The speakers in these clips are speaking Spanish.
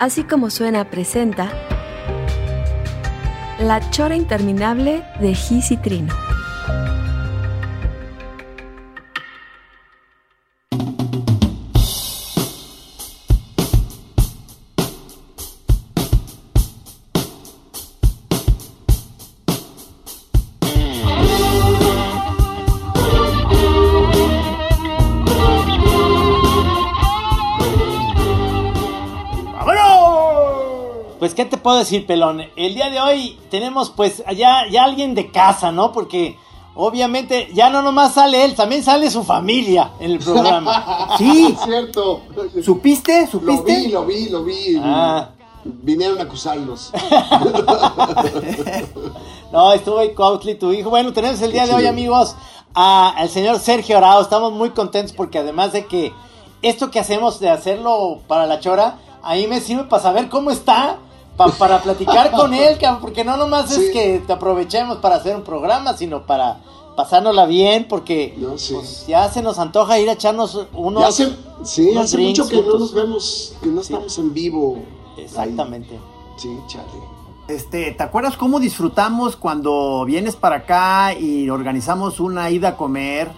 Así como suena presenta La chora interminable de Gis y Trino. ¿Qué te puedo decir, pelón? El día de hoy tenemos, pues, ya, ya alguien de casa, ¿no? Porque obviamente ya no nomás sale él, también sale su familia en el programa. Sí, cierto. ¿Supiste? Lo vi, lo vi, lo vi. Ah. Vinieron a acusarlos. No, estuvo ahí Cuautli, tu hijo. Bueno, tenemos el día de hoy, amigos, a- al señor Sergio Arao. Estamos muy contentos porque además de que esto que hacemos de hacerlo para la chora, a mí me sirve para saber cómo está, pa- para platicar con él, cabrón, porque no nomás es que te aprovechemos para hacer un programa, sino para pasárnosla bien, porque No, sí. pues, ya se nos antoja ir a echarnos unos... Ya hace, sí, unos hace mucho que no nos vemos, que no estamos en vivo. Exactamente. Ahí. Sí, chale. Este, ¿te acuerdas cómo disfrutamos cuando vienes para acá y organizamos una ida a comer?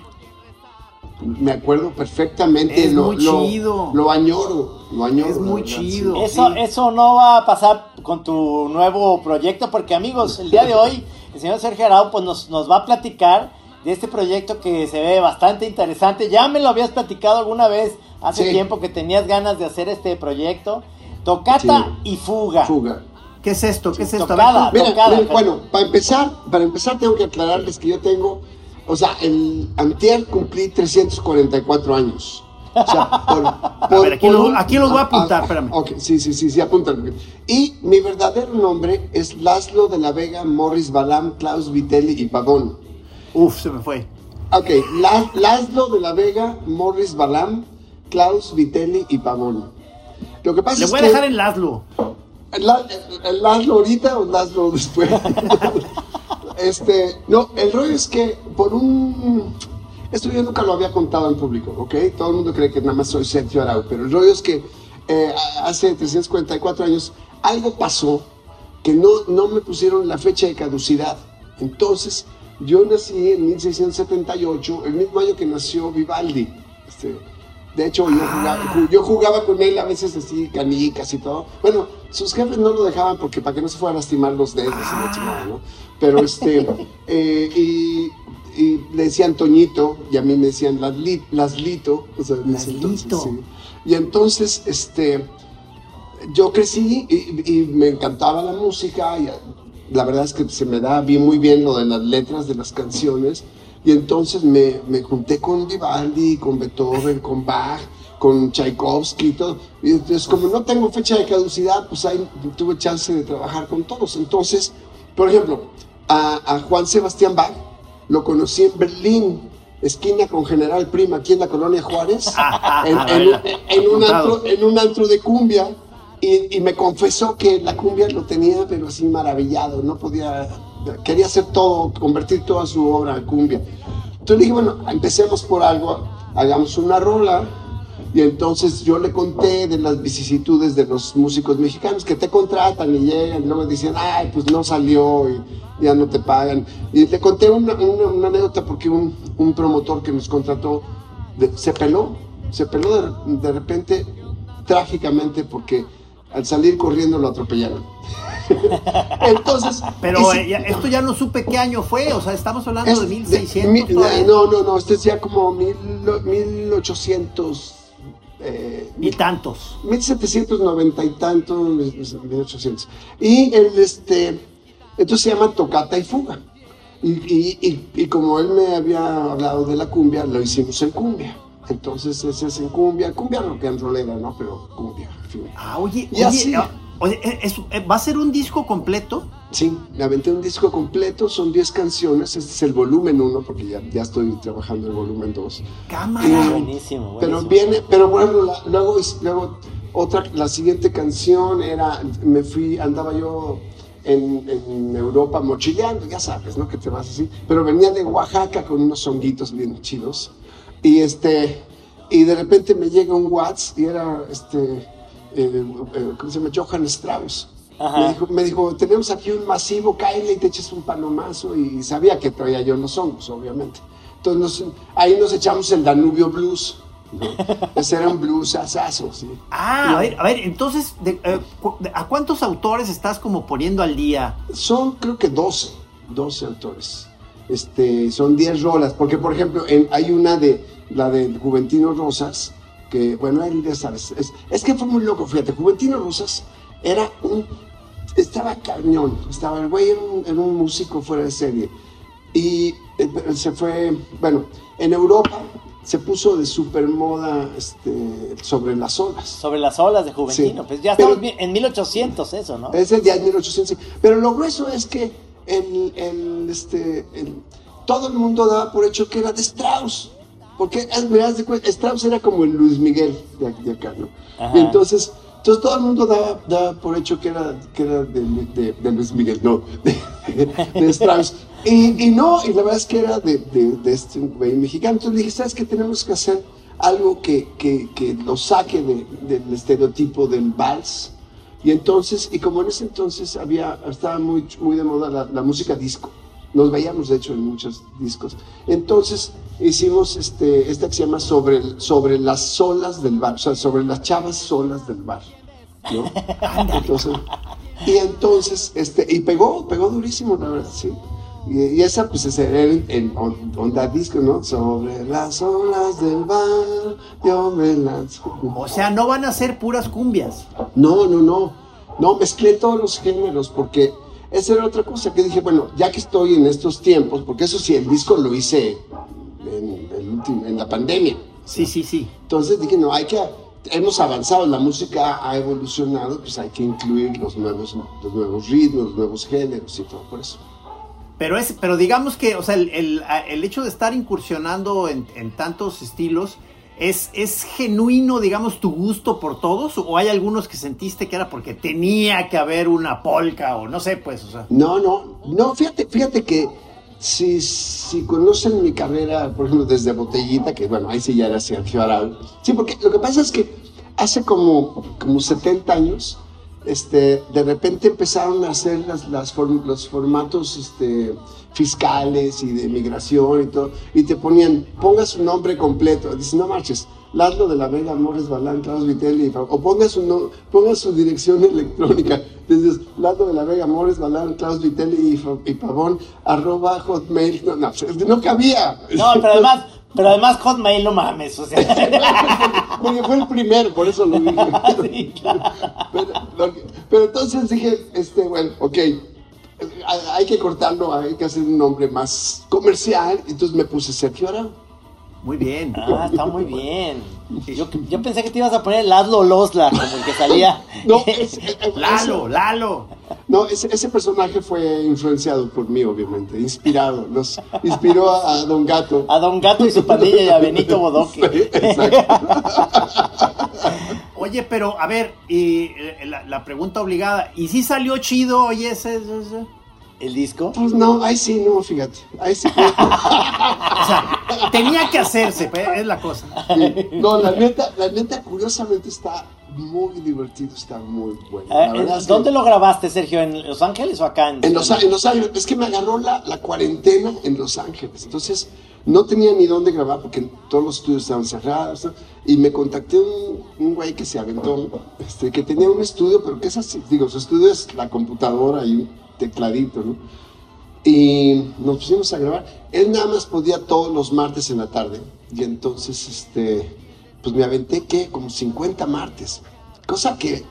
Me acuerdo perfectamente. Es lo, muy lo- chido. Lo añoro, lo añoro. Es muy verdad, chido. sí. Eso, Sí. eso no va a pasar con tu nuevo proyecto, porque amigos, el día de hoy el señor Sergio Arau pues, nos, nos va a platicar de este proyecto que se ve bastante interesante. Ya me lo habías platicado alguna vez hace Sí. tiempo que tenías ganas de hacer este proyecto. Tocata Sí. y fuga. Fuga. ¿Qué es esto? ¿Qué es esto? Tocada. Mira, Tocada, bueno, para empezar, para empezar tengo que aclararles que yo tengo, o sea, el antier cumplí 344 años. O sea, por, A ver, aquí lo- aquí los voy a apuntar, ah, espérame. Ok, sí, sí, sí, sí, apúntalo. Y mi verdadero nombre es Laszlo de la Vega, Morris Balam, Klaus Vitelli y Pavón. Uf, se me fue. Ok, La- Laszlo de la Vega, Morris Balam, Klaus Vitelli y Pavón. Lo que pasa Le es voy a que... dejar en Laszlo. La- el Laszlo ahorita o Laszlo después. este, no, el rollo es que por un. Esto yo nunca lo había contado en público, ¿ok? Todo el mundo cree que nada más soy Sergio Arau, pero el rollo es que eh, hace 344 años algo pasó que no, no me pusieron la fecha de caducidad. Entonces, yo nací en 1678, el mismo año que nació Vivaldi. Este, de hecho, yo jugaba, ju- yo jugaba con él a veces así, canicas y todo. Bueno, sus jefes no lo dejaban porque para que no se fuera a lastimar los dedos y la chingada, ¿no? Pero este, eh, y, y le decían Toñito y a mí me decían Lasli- Laslito. O sea, entonces, Laslito. sí. Y entonces, este, yo crecí y, y me encantaba la música y la verdad es que se me da bien, muy bien lo de las letras de las canciones y entonces me, me junté con Vivaldi, con Beethoven, con Bach, con Tchaikovsky y todo. Y entonces como no tengo fecha de caducidad, pues ahí tuve chance de trabajar con todos. Entonces, por ejemplo, a, a Juan Sebastián Bach lo conocí en Berlín, esquina con General Prima, aquí en la colonia Juárez, en, en un- en un antro, en un antro de cumbia. Y, y me confesó que la cumbia lo tenía, pero así maravillado, no podía, quería hacer todo, convertir toda su obra en cumbia. Entonces dije, bueno, empecemos por algo, hagamos una rola. Y entonces yo le conté de las vicisitudes de los músicos mexicanos que te contratan y llegan, y luego dicen, ay, pues no salió y ya no te pagan. Y le conté una, una- una anécdota porque un, un promotor que nos contrató de- se peló, se peló de, de repente trágicamente porque al salir corriendo lo atropellaron. Entonces, Pero si- eh, ya- esto ya no supe qué año fue, o sea, estamos hablando es de de- 1600. mi- todavía. no, no, no, este es ya como mil, 1800. Eh, Y tantos. 1790 y tanto, 1800. Y el, este, entonces se llama Tocata y Fuga. Y, y- y- y como él me había hablado de la cumbia, lo hicimos en cumbia. Entonces ese es en cumbia, cumbia rock and rollera, ¿no? Pero cumbia, en fin. Ah, oye, Y oye, así. ah, oye, eh, es- eh, ¿va a ser un disco completo? Sí, me aventé un disco completo, son 10 canciones, este es el volumen 1, porque ya, ya estoy trabajando el volumen 2. Cámara. Buenísimo, buenísimo. Pero viene, pero bueno, la- luego, luego otra, la siguiente canción era, me fui, andaba yo en, en Europa mochileando, ya sabes, ¿no? Que te vas así, pero venía de Oaxaca con unos honguitos bien chidos y este, y de repente me llega un WhatsApp y era este, eh, eh, ¿cómo se llama? Johann Strauss. Me dijo, me dijo, tenemos aquí un masivo, cáele y te echas un palomazo y sabía que traía yo los hongos, obviamente. Entonces nos- ahí nos echamos el Danubio Blues. ¿no? Ese era un blues asazo, sí. Ah, a ver, a ver, entonces, de- eh, cu- de- ¿a cuántos autores estás como poniendo al día? Son creo que 12, 12 autores. Este, son 10 rolas, porque por ejemplo en- hay una de la de Juventino Rosas, que bueno, él ya sabes, es, es que fue muy loco, fíjate, Juventino Rosas era un, estaba cañón, estaba el güey era un, era un músico fuera de serie. Y eh, se fue, bueno, en Europa se puso de super moda este, sobre las olas. Sobre las olas de Juventino. Sí. Pues ya Pero- estamos en 1800 eso, ¿no? Es el de 1800. sí. Pero lo grueso es que el, el, este, el- todo el mundo daba por hecho que era de Strauss. Porque haz- me das de cuenta, Strauss era como el Luis Miguel de, de acá, ¿no? Ajá. Y entonces, entonces todo el mundo daba, daba por hecho que era, que era de, de- de Luis Miguel, no, de, Strauss. Y, y no, y la verdad es que era de, este güey mexicano. Entonces dije, ¿sabes qué? Tenemos que hacer algo que, que, que lo saque de- del estereotipo del vals. Y entonces, y como en ese entonces había, estaba muy, muy de moda la, la música disco, nos veíamos de hecho en muchos discos, entonces hicimos este, esta que se llama sobre, el- sobre las olas del bar, o sea, sobre las chavas solas del bar, ¿no? Entonces, y entonces, este, y pegó, pegó durísimo, la verdad, sí. Y, y esa, pues, es en on- onda disco, ¿no? Sobre las olas del bar, yo me lanzo. O sea, no van a ser puras cumbias. No, no, no. No, mezclé todos los géneros porque esa era otra cosa que dije, bueno, ya que estoy en estos tiempos, porque eso sí, el disco lo hice en, el último- en la pandemia. Sí, sí, sí. Entonces dije, no, hay que, hemos avanzado, la música ha evolucionado, pues hay que incluir los nuevos, los nuevos ritmos, los nuevos géneros y todo por eso. Pero, es, pero digamos que, o sea, el, el- el hecho de estar incursionando en, en tantos estilos, ¿es, ¿es genuino, digamos, tu gusto por todos? ¿O hay algunos que sentiste que era porque tenía que haber una polka o no sé, pues? No, no, no, fíjate, fíjate que si, si conocen mi carrera, por ejemplo, desde Botellita, que bueno, ahí sí ya era Sergio Arau. Sí, porque lo que pasa es que hace como, como 70 años, este, de repente empezaron a hacer los formatos este, fiscales y de migración y todo, y te ponían, ponga su nombre completo, dices, no marches, Laszlo de la Vega, Morres Balán, Klaus Vitelli, o ponga su, no- ponga su dirección electrónica, dices, Laszlo de la Vega, Morres Balán, Klaus Vitelli y, y Pavón, arroba hotmail, no, no, no cabía. No, pero además, pero además Hotmail no mames, o sea. Porque fue el primero, por eso lo dije. Sí, claro. Pero, entonces dije, este, bueno, ok, hay- hay que cortarlo, hay que hacer un nombre más comercial. Entonces me puse Sergio Arau. Muy bien. Ah, está muy bien. Yo, yo pensé que te ibas a poner Laszlo Losla, como el que salía. No, es- Lalo, Lalo. no ese, ese personaje fue influenciado por mí, obviamente, inspirado. Nos inspiró a, a Don Gato. A Don Gato y su pandilla y a Benito Bodoque. Exacto. Oye, pero a ver, y eh, la, la pregunta obligada, ¿y si salió chido, oye, ese, ese- ese? ¿El disco? Pues no, ahí sí, no, fíjate. Ahí sí. O sea, tenía que hacerse, pues, es la cosa. No, la neta, la neta, curiosamente está muy divertido, está muy bueno. La verdad ¿en- es que- ¿Dónde lo grabaste, Sergio? ¿En Los Ángeles o acá? En, En Los, en Los Ángeles, es que me agarró la, la cuarentena en Los Ángeles. Entonces, no tenía ni dónde grabar porque todos los estudios estaban cerrados. Y me contacté un, un güey que se aventó, este, que tenía un estudio, pero que es así, digo, su estudio es la computadora y un tecladito, ¿no? Y nos pusimos a grabar. Él nada más podía todos los martes en la tarde. Y entonces, este, pues me aventé, ¿qué? Como 50 martes. Cosa que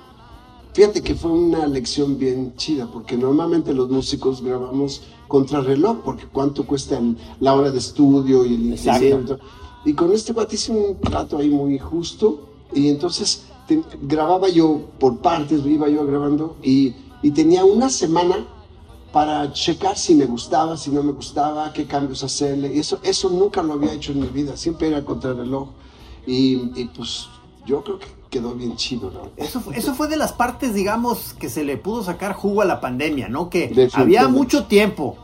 Fíjate que fue una lección bien chida, porque normalmente los músicos grabamos contrarreloj, porque cuánto cuesta la hora de estudio y el Exacto. y con este cuate hice un trato ahí muy justo. Y entonces te- grababa yo por partes, iba yo grabando. Y, y tenía una semana para checar si me gustaba, si no me gustaba, qué cambios hacerle. Y eso, eso nunca lo había hecho en mi vida. Siempre era contra el reloj. Y, y pues yo creo que quedó bien chido, ¿no? Eso, fue- eso fue de las partes, digamos, que se le pudo sacar jugo a la pandemia, ¿no? Que había mucho tiempo.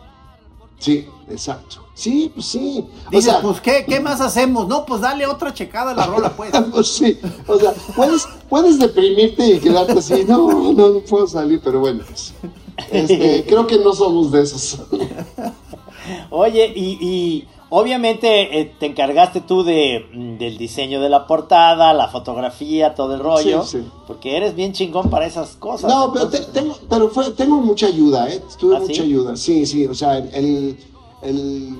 Sí, exacto. Sí, pues sí. O Dices, sea, pues, ¿qué, ¿qué más hacemos? No, pues dale otra checada a la rola, pues. pues sí. O sea, puedes, puedes deprimirte y quedarte así, no, no, no puedo salir, pero bueno, pues, este, creo que no somos de esos. Oye, y, y obviamente eh, te encargaste tú de, mm, del diseño de la portada, la fotografía, todo el rollo, Sí, sí. porque eres bien chingón para esas cosas. No, pero, te- tengo, pero fue, tengo mucha ayuda, ¿eh? Tuve ¿Ah, sí? mucha ayuda, sí, sí, o sea, el, el-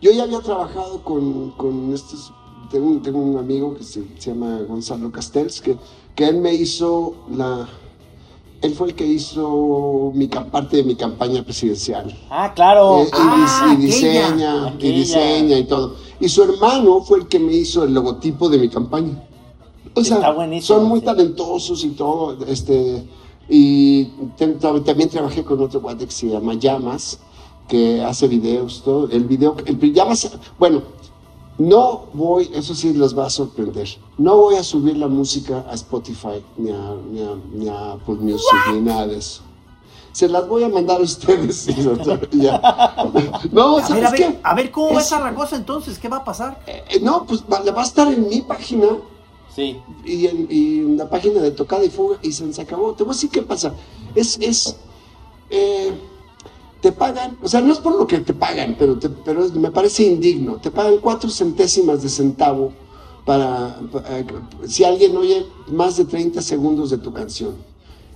yo ya había trabajado con, con estos, tengo, un- tengo un amigo que se, se llama Gonzalo Castells, que, que él me hizo la, él fue el que hizo mi, parte de mi campaña presidencial. Ah, claro. Eh, y, Ah, y diseña, aquella. y diseña y todo. Y su hermano fue el que me hizo el logotipo de mi campaña. O sea, Está buenísimo, son muy sí. talentosos y todo. Este, y también trabajé con otro guate que se llama Llamas, que hace videos, todo. El video, el Llamas, bueno, no voy, eso sí les va a sorprender. No voy a subir la música a Spotify, ni a, ni a, ni a Apple Music, ni nada de eso. Se las voy a mandar a ustedes. y ya. No, A ver, ¿sabes a ver, qué? a ver, ¿cómo va Es- esa la cosa entonces? ¿Qué va a pasar? Eh, no, pues va, va a estar en mi página Sí. y en, y en la página de Tocada y Fuga y se, se acabó. Te voy a decir qué pasa. Es, es, eh, te pagan, o sea, no es por lo que te pagan, pero, te- pero me parece indigno. Te pagan cuatro centésimas de centavo para, para- si alguien oye más de 30 segundos de tu canción.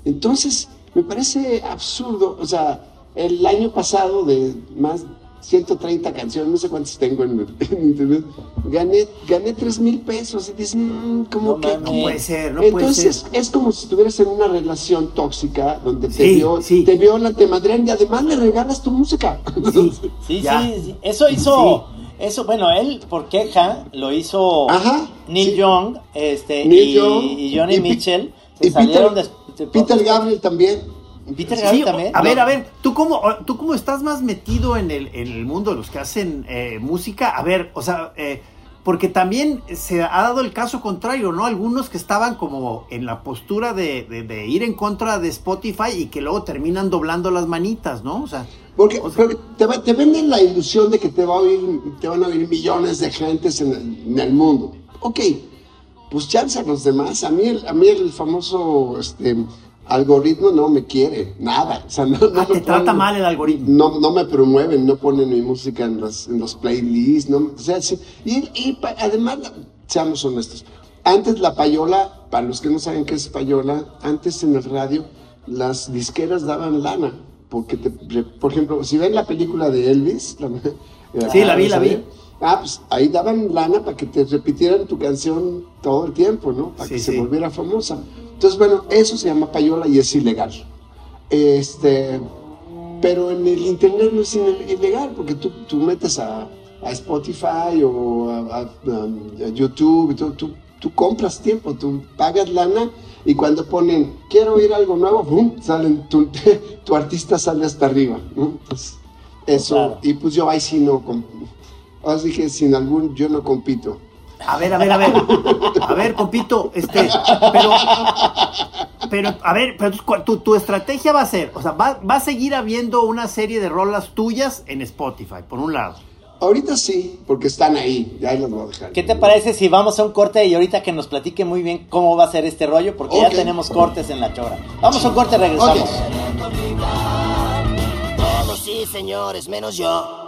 Entonces, me parece absurdo, o sea, el año pasado de más 130 canciones, no sé cuántas tengo en, internet, gané, gané 3 mil pesos y dices, "Mm, como No que... No puede ser, no puede Entonces ser. es como si estuvieras en una relación tóxica donde te Sí, vio, sí. te violan, te madrean y además le regalas tu música. Sí, Sí, sí, sí. Eso hizo, eso, bueno, él por queja lo hizo Ajá, Neil sí. Young, este, Neil y, Young, y Johnny y Mitchell. Se y salieron Peter, de- de- Peter Gabriel también. Peter Sí, Gabriel también. A ver, a ver, ¿tú cómo, tú cómo estás más metido en el, en el mundo de los que hacen eh, música? A ver, o sea, eh, porque también se ha dado el caso contrario, ¿no? Algunos que estaban como en la postura de, de- de ir en contra de Spotify y que luego terminan doblando las manitas, ¿no? O sea, Porque, O sea- porque te, te venden la ilusión de que te, va a oír, te van a oír millones de gentes en el, en el mundo. Ok, pues chance a los demás. A mí el, a mí el famoso este, algoritmo no me quiere, nada. O sea, no, no ah, me te trata mal el algoritmo. No, no me promueven, no ponen mi música en los, en los playlists. No, o sea, sí. Y, y además, seamos honestos, antes la payola, para los que no saben qué es payola, antes en el radio las disqueras daban lana. Porque, te- por ejemplo, si ven la película de Elvis, la- Sí, la vi, la vi. Ah, pues ahí daban lana para que te repitieran tu canción todo el tiempo, ¿no? Para Sí, que sí. se volviera famosa. Entonces, bueno, eso se llama payola y es ilegal. Este, pero en el internet no es ilegal porque tú, tú metes a, a Spotify o a, a- a YouTube y todo, tú, tú compras tiempo, tú pagas lana y cuando ponen quiero oír algo nuevo, ¡pum! salen tu, tu artista sale hasta arriba. ¿no? Entonces, eso, Claro. y pues yo ahí sí no, com- ahora sí que sin algún, yo no compito. A ver, a ver, a ver. A ver, compito, este, pero, pero, a ver, pero tu, tu- tu estrategia va a ser, o sea, va, va a seguir habiendo una serie de rolas tuyas en Spotify, por un lado. Ahorita sí, porque están ahí, ya ahí las voy a dejar. ¿Qué te parece si vamos a un corte y ahorita que nos platique muy bien cómo va a ser este rollo? Porque ya tenemos cortes en la chora. Vamos a un corte y regresamos. Ok. Todos sí, señores, menos yo.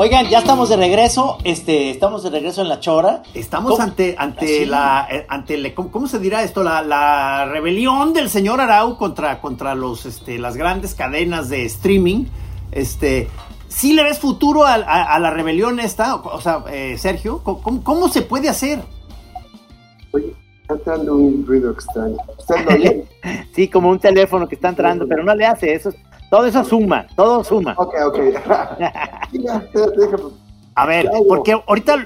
Oigan, ya estamos de regreso. Este, estamos de regreso en la chora. Estamos ¿Cómo? ante, ante Así. la, eh, ante el- ¿cómo, cómo se dirá esto? La, la rebelión del señor Arau contra, contra los, este, las grandes cadenas de streaming. Este, ¿sí le ves futuro a, a- a la rebelión esta? O, sea, eh, Sergio, ¿cómo, se puede hacer? Oye, está entrando un ruido extraño. Sí, como un teléfono que está entrando, pero no le hace eso. Todo eso suma, todo suma. Ok, ok. Déjame. A ver, porque ahorita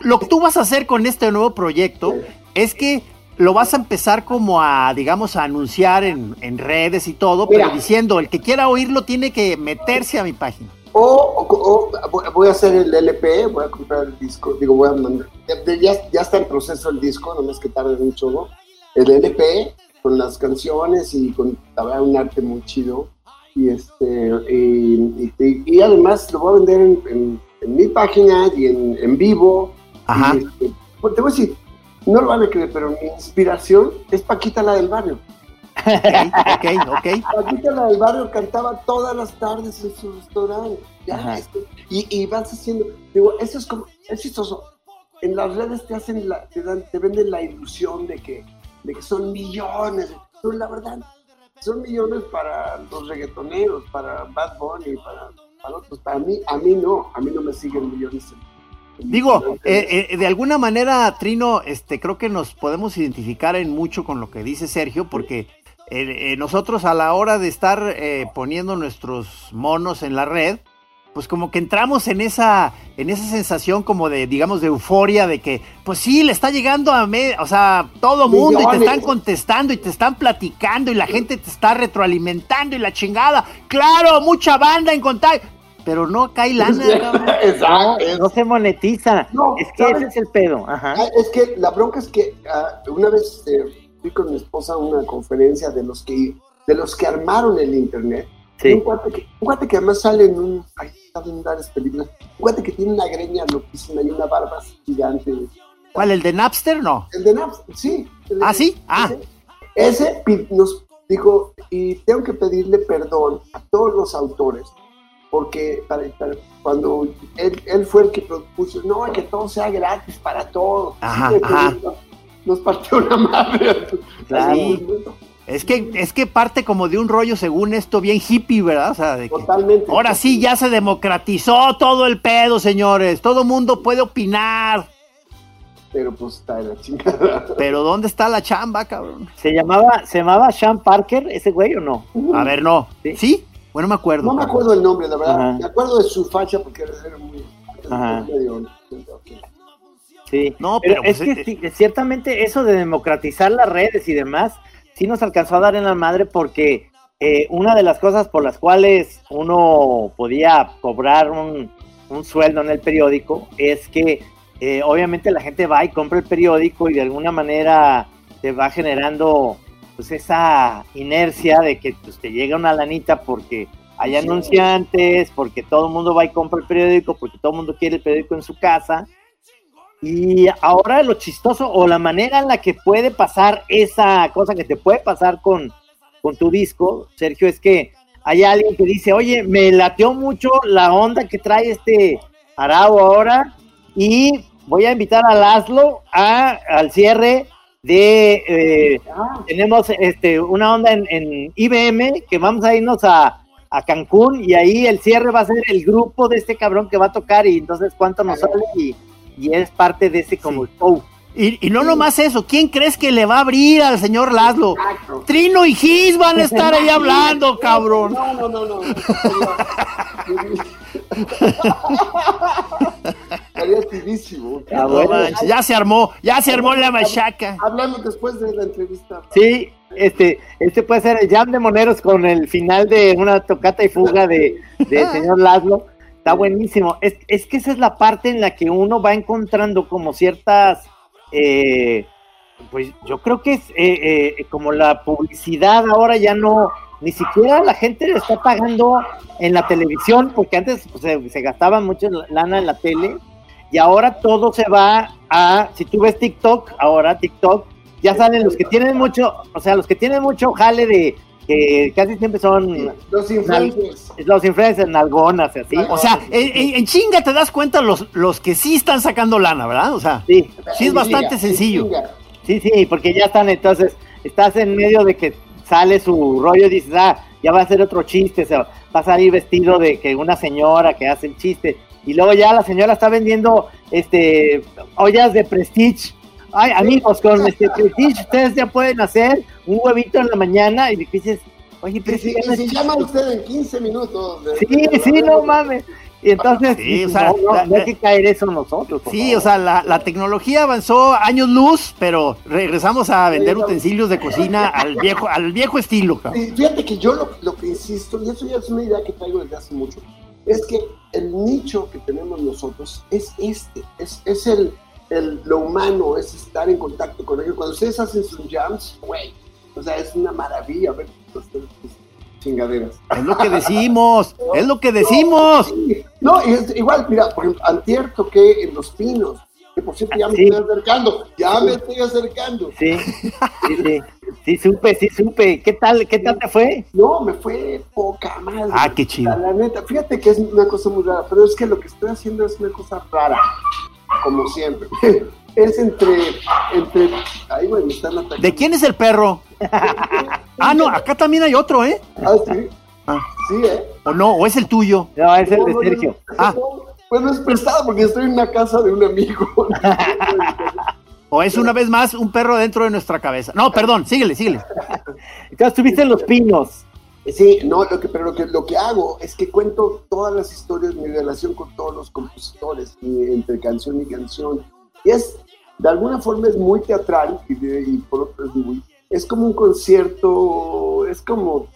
lo que tú vas a hacer con este nuevo proyecto es que lo vas a empezar como a, digamos, a anunciar en, en redes y todo, pero diciendo, el que quiera oírlo tiene que meterse a mi página. O, o- o voy- a hacer el LP, voy a comprar el disco, digo, voy a mandar. Ya, está en proceso el disco, nomás que tarde un chorro. El LP con las canciones y con la verdad, un arte muy chido. Y, este, y, y- y además lo voy a vender en, en- en mi página y en, en vivo. Ajá. Y, este, pues, te voy a decir, no lo van a creer, pero mi inspiración es Paquita la del barrio. Ok, ok, ok. Paquita la del barrio cantaba todas las tardes en su restaurante. Ya, este, y, y vas haciendo, digo, eso es como, es chistoso. En las redes te hacen la, te dan, te venden la ilusión de que, de que son millones. Pero la verdad, son millones para los reggaetoneros, para Bad Bunny, para, para otros. Para mí, a mí no, a mí no me siguen millones. en- Digo, eh, eh, de alguna manera, Trino, este, creo que nos podemos identificar en mucho con lo que dice Sergio, porque eh, eh, nosotros a la hora de estar eh, poniendo nuestros monos en la red, pues como que entramos en esa, en esa sensación como de, digamos, de euforia, de que, pues sí, le está llegando a, me, o sea, todo mundo y te están contestando y te están platicando y la gente te está retroalimentando y la chingada. Claro, mucha banda en contacto, pero no cae lana. Exacto, No se monetiza. No, es que ¿sabes? ese es el pedo. Ajá. Ah, es que la bronca es que ah, una vez eh, fui con mi esposa a una conferencia de los que de los que armaron el internet. Sí. Un, cuate que, un cuate que además sale en un ay, varias películas. Un cuate que tiene una greña loquísima y una barba gigante. ¿Cuál, el de Napster? No. El de Naps, sí. de- ¿Ah, sí? Ah. Ese, ese nos dijo, y tengo que pedirle perdón a todos los autores, porque para, para- cuando él, él fue el que propuso, no, que todo sea gratis para todos. Ajá, Sí, ajá. nos- partió una madre. Claro. Así, Es que, es que parte como de un rollo, según esto, bien hippie, ¿verdad? O sea, de que Totalmente. ahora sí ya se democratizó todo el pedo, señores. Todo mundo puede opinar. Pero pues está de la chingada. Pero ¿dónde está la chamba, cabrón? ¿Se llamaba, ¿Se llamaba Sean Parker ese güey o no? A ver, no. Sí. ¿Sí? Bueno, me acuerdo. No me cabrón. acuerdo el nombre, la verdad. Ajá. Me acuerdo de su facha porque era muy... Ajá. medio- Sí. No, pero, pero, es pues, que eh, sí, ciertamente eso de democratizar las redes y demás, sí nos alcanzó a dar en la madre porque eh, una de las cosas por las cuales uno podía cobrar un, un sueldo en el periódico es que eh, obviamente la gente va y compra el periódico y de alguna manera te va generando pues esa inercia de que pues, te llega una lanita porque hay anunciantes, porque todo el mundo va y compra el periódico, porque todo el mundo quiere el periódico en su casa. Y ahora lo chistoso o la manera en la que puede pasar esa cosa que te puede pasar con, con tu disco, Sergio, es que hay alguien que dice, oye, me lateó mucho la onda que trae este Arau ahora y voy a invitar a Laszlo a, al cierre de... eh, Ah, tenemos este, una onda en, en IBM que vamos a irnos a, a Cancún y ahí el cierre va a ser el grupo de este cabrón que va a tocar y entonces cuánto nos sale y, y es parte de ese como show. Y, y no nomás eso, ¿quién crees que le va a abrir al señor Laszlo? exacto. Trino y Gis van a estar ahí hablando, cabrón. No, no, no, no. Estaría activísimo. Ah, ya se armó, ya se armó la machaca. Hablando después de la entrevista. Sí, este, este puede ser el jam de moneros con el final de una tocata y fuga de, de señor Laszlo. Está buenísimo. Es, es que esa es la parte en la que uno va encontrando como ciertas, eh, pues yo creo que es eh, eh, como la publicidad ahora ya no, ni siquiera la gente le está pagando en la televisión, porque antes pues, se, se gastaba mucho lana en la tele, y ahora todo se va a, si tú ves TikTok, ahora TikTok, ya salen los que tienen mucho, o sea, los que tienen mucho jale de, que casi siempre son Los influencers. los influencers nalgonas así. O sea, en, en- en chinga te das cuenta los, los que sí están sacando lana, ¿verdad? O sea, Sí, sí es bastante sencillo. sí, sí, porque ya están, entonces, estás en medio de que sale su rollo y dices, ah, ya va a ser otro chiste, o sea, va a salir vestido de que una señora que hace el chiste, y luego ya la señora está vendiendo este ollas de prestige. Ay, amigos, con este prestige ustedes ya pueden hacer un huevito en la mañana y dices, Oye, pero si, sí, llama usted en 15 minutos. de- Sí, sí, no mames. Y entonces, Sí, o sea, no, la- no hay que caer eso nosotros. Sí, favor. o sea, la, la tecnología avanzó años luz, pero regresamos a vender utensilios de cocina al viejo, al viejo estilo. Y fíjate que yo lo, lo que insisto, y eso ya es una idea que traigo desde hace mucho, es que el nicho que tenemos nosotros es este, es, es el, el, lo humano, es estar en contacto con ellos. Cuando ustedes hacen sus jams, güey, o sea, es una maravilla ver sus chingaderas. Es lo que decimos, es lo que decimos. Sí. No, es igual, mira, por ejemplo, antier toqué en Los Pinos, que por cierto ya me Sí. estoy acercando, ya me estoy acercando. Sí, sí, sí, sí supe, sí supe. ¿Qué tal, qué tal te fue? No, me fue poca madre. Ah, qué chido. La, la neta, fíjate que es una cosa muy rara, pero es que lo que estoy haciendo es una cosa rara, como siempre. Es entre, entre, ay, güey, me están atacando. ¿De quién es el perro? Ah, no, acá también hay otro, ¿eh? Ah, sí, Ah, sí, ¿eh? o no, o es el tuyo. No, es el No, de no, Sergio. no, Ah. no, Bueno, es prestado porque estoy en una casa de un amigo. O es una vez más un perro dentro de nuestra cabeza. No, perdón, síguele, síguele. Entonces estuviste en Los Pinos. Sí, no, lo que, pero lo que, lo que hago es que cuento todas las historias, mi relación con todos los compositores, entre canción y canción. Y es, de alguna forma es muy teatral y, de- y por otro es muy, es como un concierto, es como,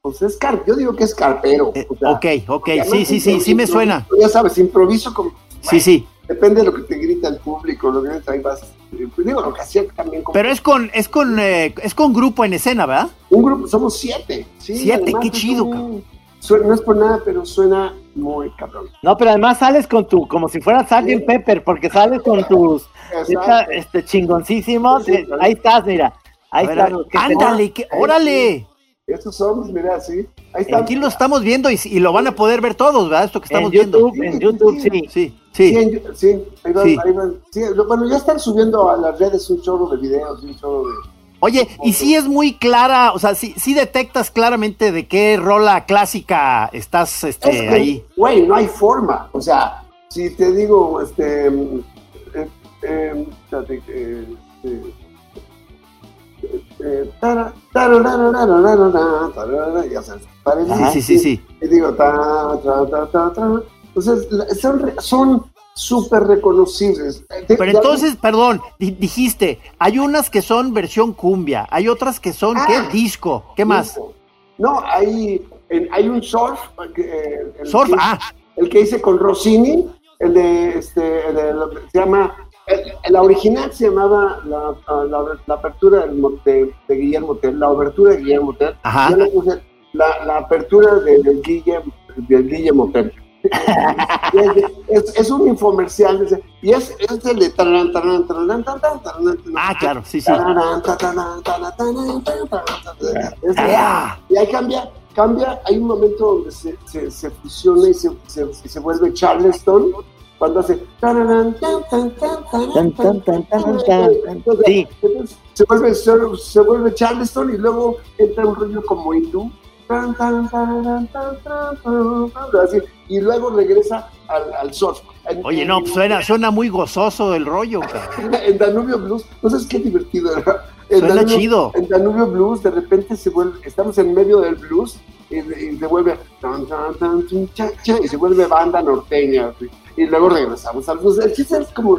pues es car, yo digo que es carpero. Eh, o sea, ok, ok, sí, sí, sí, sí me suena. Ya sabes, improviso como, Sí, sí. depende de lo que te grita el público, lo que ahí vas, digo, lo que hacía también como Pero es con, es con, eh, es con grupo en escena, ¿verdad? un grupo, somos siete. Sí, Siete, además qué chido, un- suena- no es por nada, pero suena muy cabrón. No, pero además sales con tu, como si fueras Sgt. Pepper, porque sales con tus, esta, este chingoncísimo. Sí, sí, ahí estás, mira. Ahí ver, estás. que ándale, que- órale. Estos somos, mira, sí. Ahí está. Aquí lo estamos viendo y, y lo van a poder ver todos, ¿verdad? Esto que En estamos viendo. En YouTube, sí. Sí, Sí, sí. en sí, ahí van, Sí. ahí van. Sí, lo- bueno, ya están subiendo a las redes un chorro de videos, y un chorro de... Oye, y sí es muy clara, o sea, sí, sí detectas claramente de qué rola clásica estás este, Es que, ahí. Güey, no hay forma. O sea, si te digo, este... mm, eh, eh, espérate, eh, eh, eh, tara, ya sabes, Sí, sí, sí, sí. Y digo, ta, ta, ta, ta, ta. Entonces, son, son súper reconocibles. De- Pero de- entonces, perdón, di- dijiste, hay unas que son versión cumbia, hay otras que son, Ah. ¿qué? Disco, ¿qué más? No, hay, en- hay un surf. eh, el Surf, que- ah, El que hice con Rossini, el de, este, el de- se llama, el- la original se llamaba la, la- la apertura de, de Guillermo Tell, la obertura de Guillermo Tell. Ajá. Yo le puse la, la apertura de- del Guillermo, del Guillermo Tell. Es, es un infomercial y es, es el de ah, claro, sí, sí. Ah. y ahí cambia, cambia, hay un momento donde se, se, se fusiona y se, se, se vuelve Charleston, cuando hace... se vuelve, se vuelve Charleston y luego entra un rollo como hindú. Y luego regresa al, al surf. Oye, no, pues suena, suena muy gozoso el rollo, en Danubio Blues, no sabes qué divertido era. En Suena Danubio- chido. En Danubio Blues, de repente se vuelve, estamos en medio del blues y, y se vuelve y se vuelve banda norteña. Y luego regresamos al blues. El chiste es como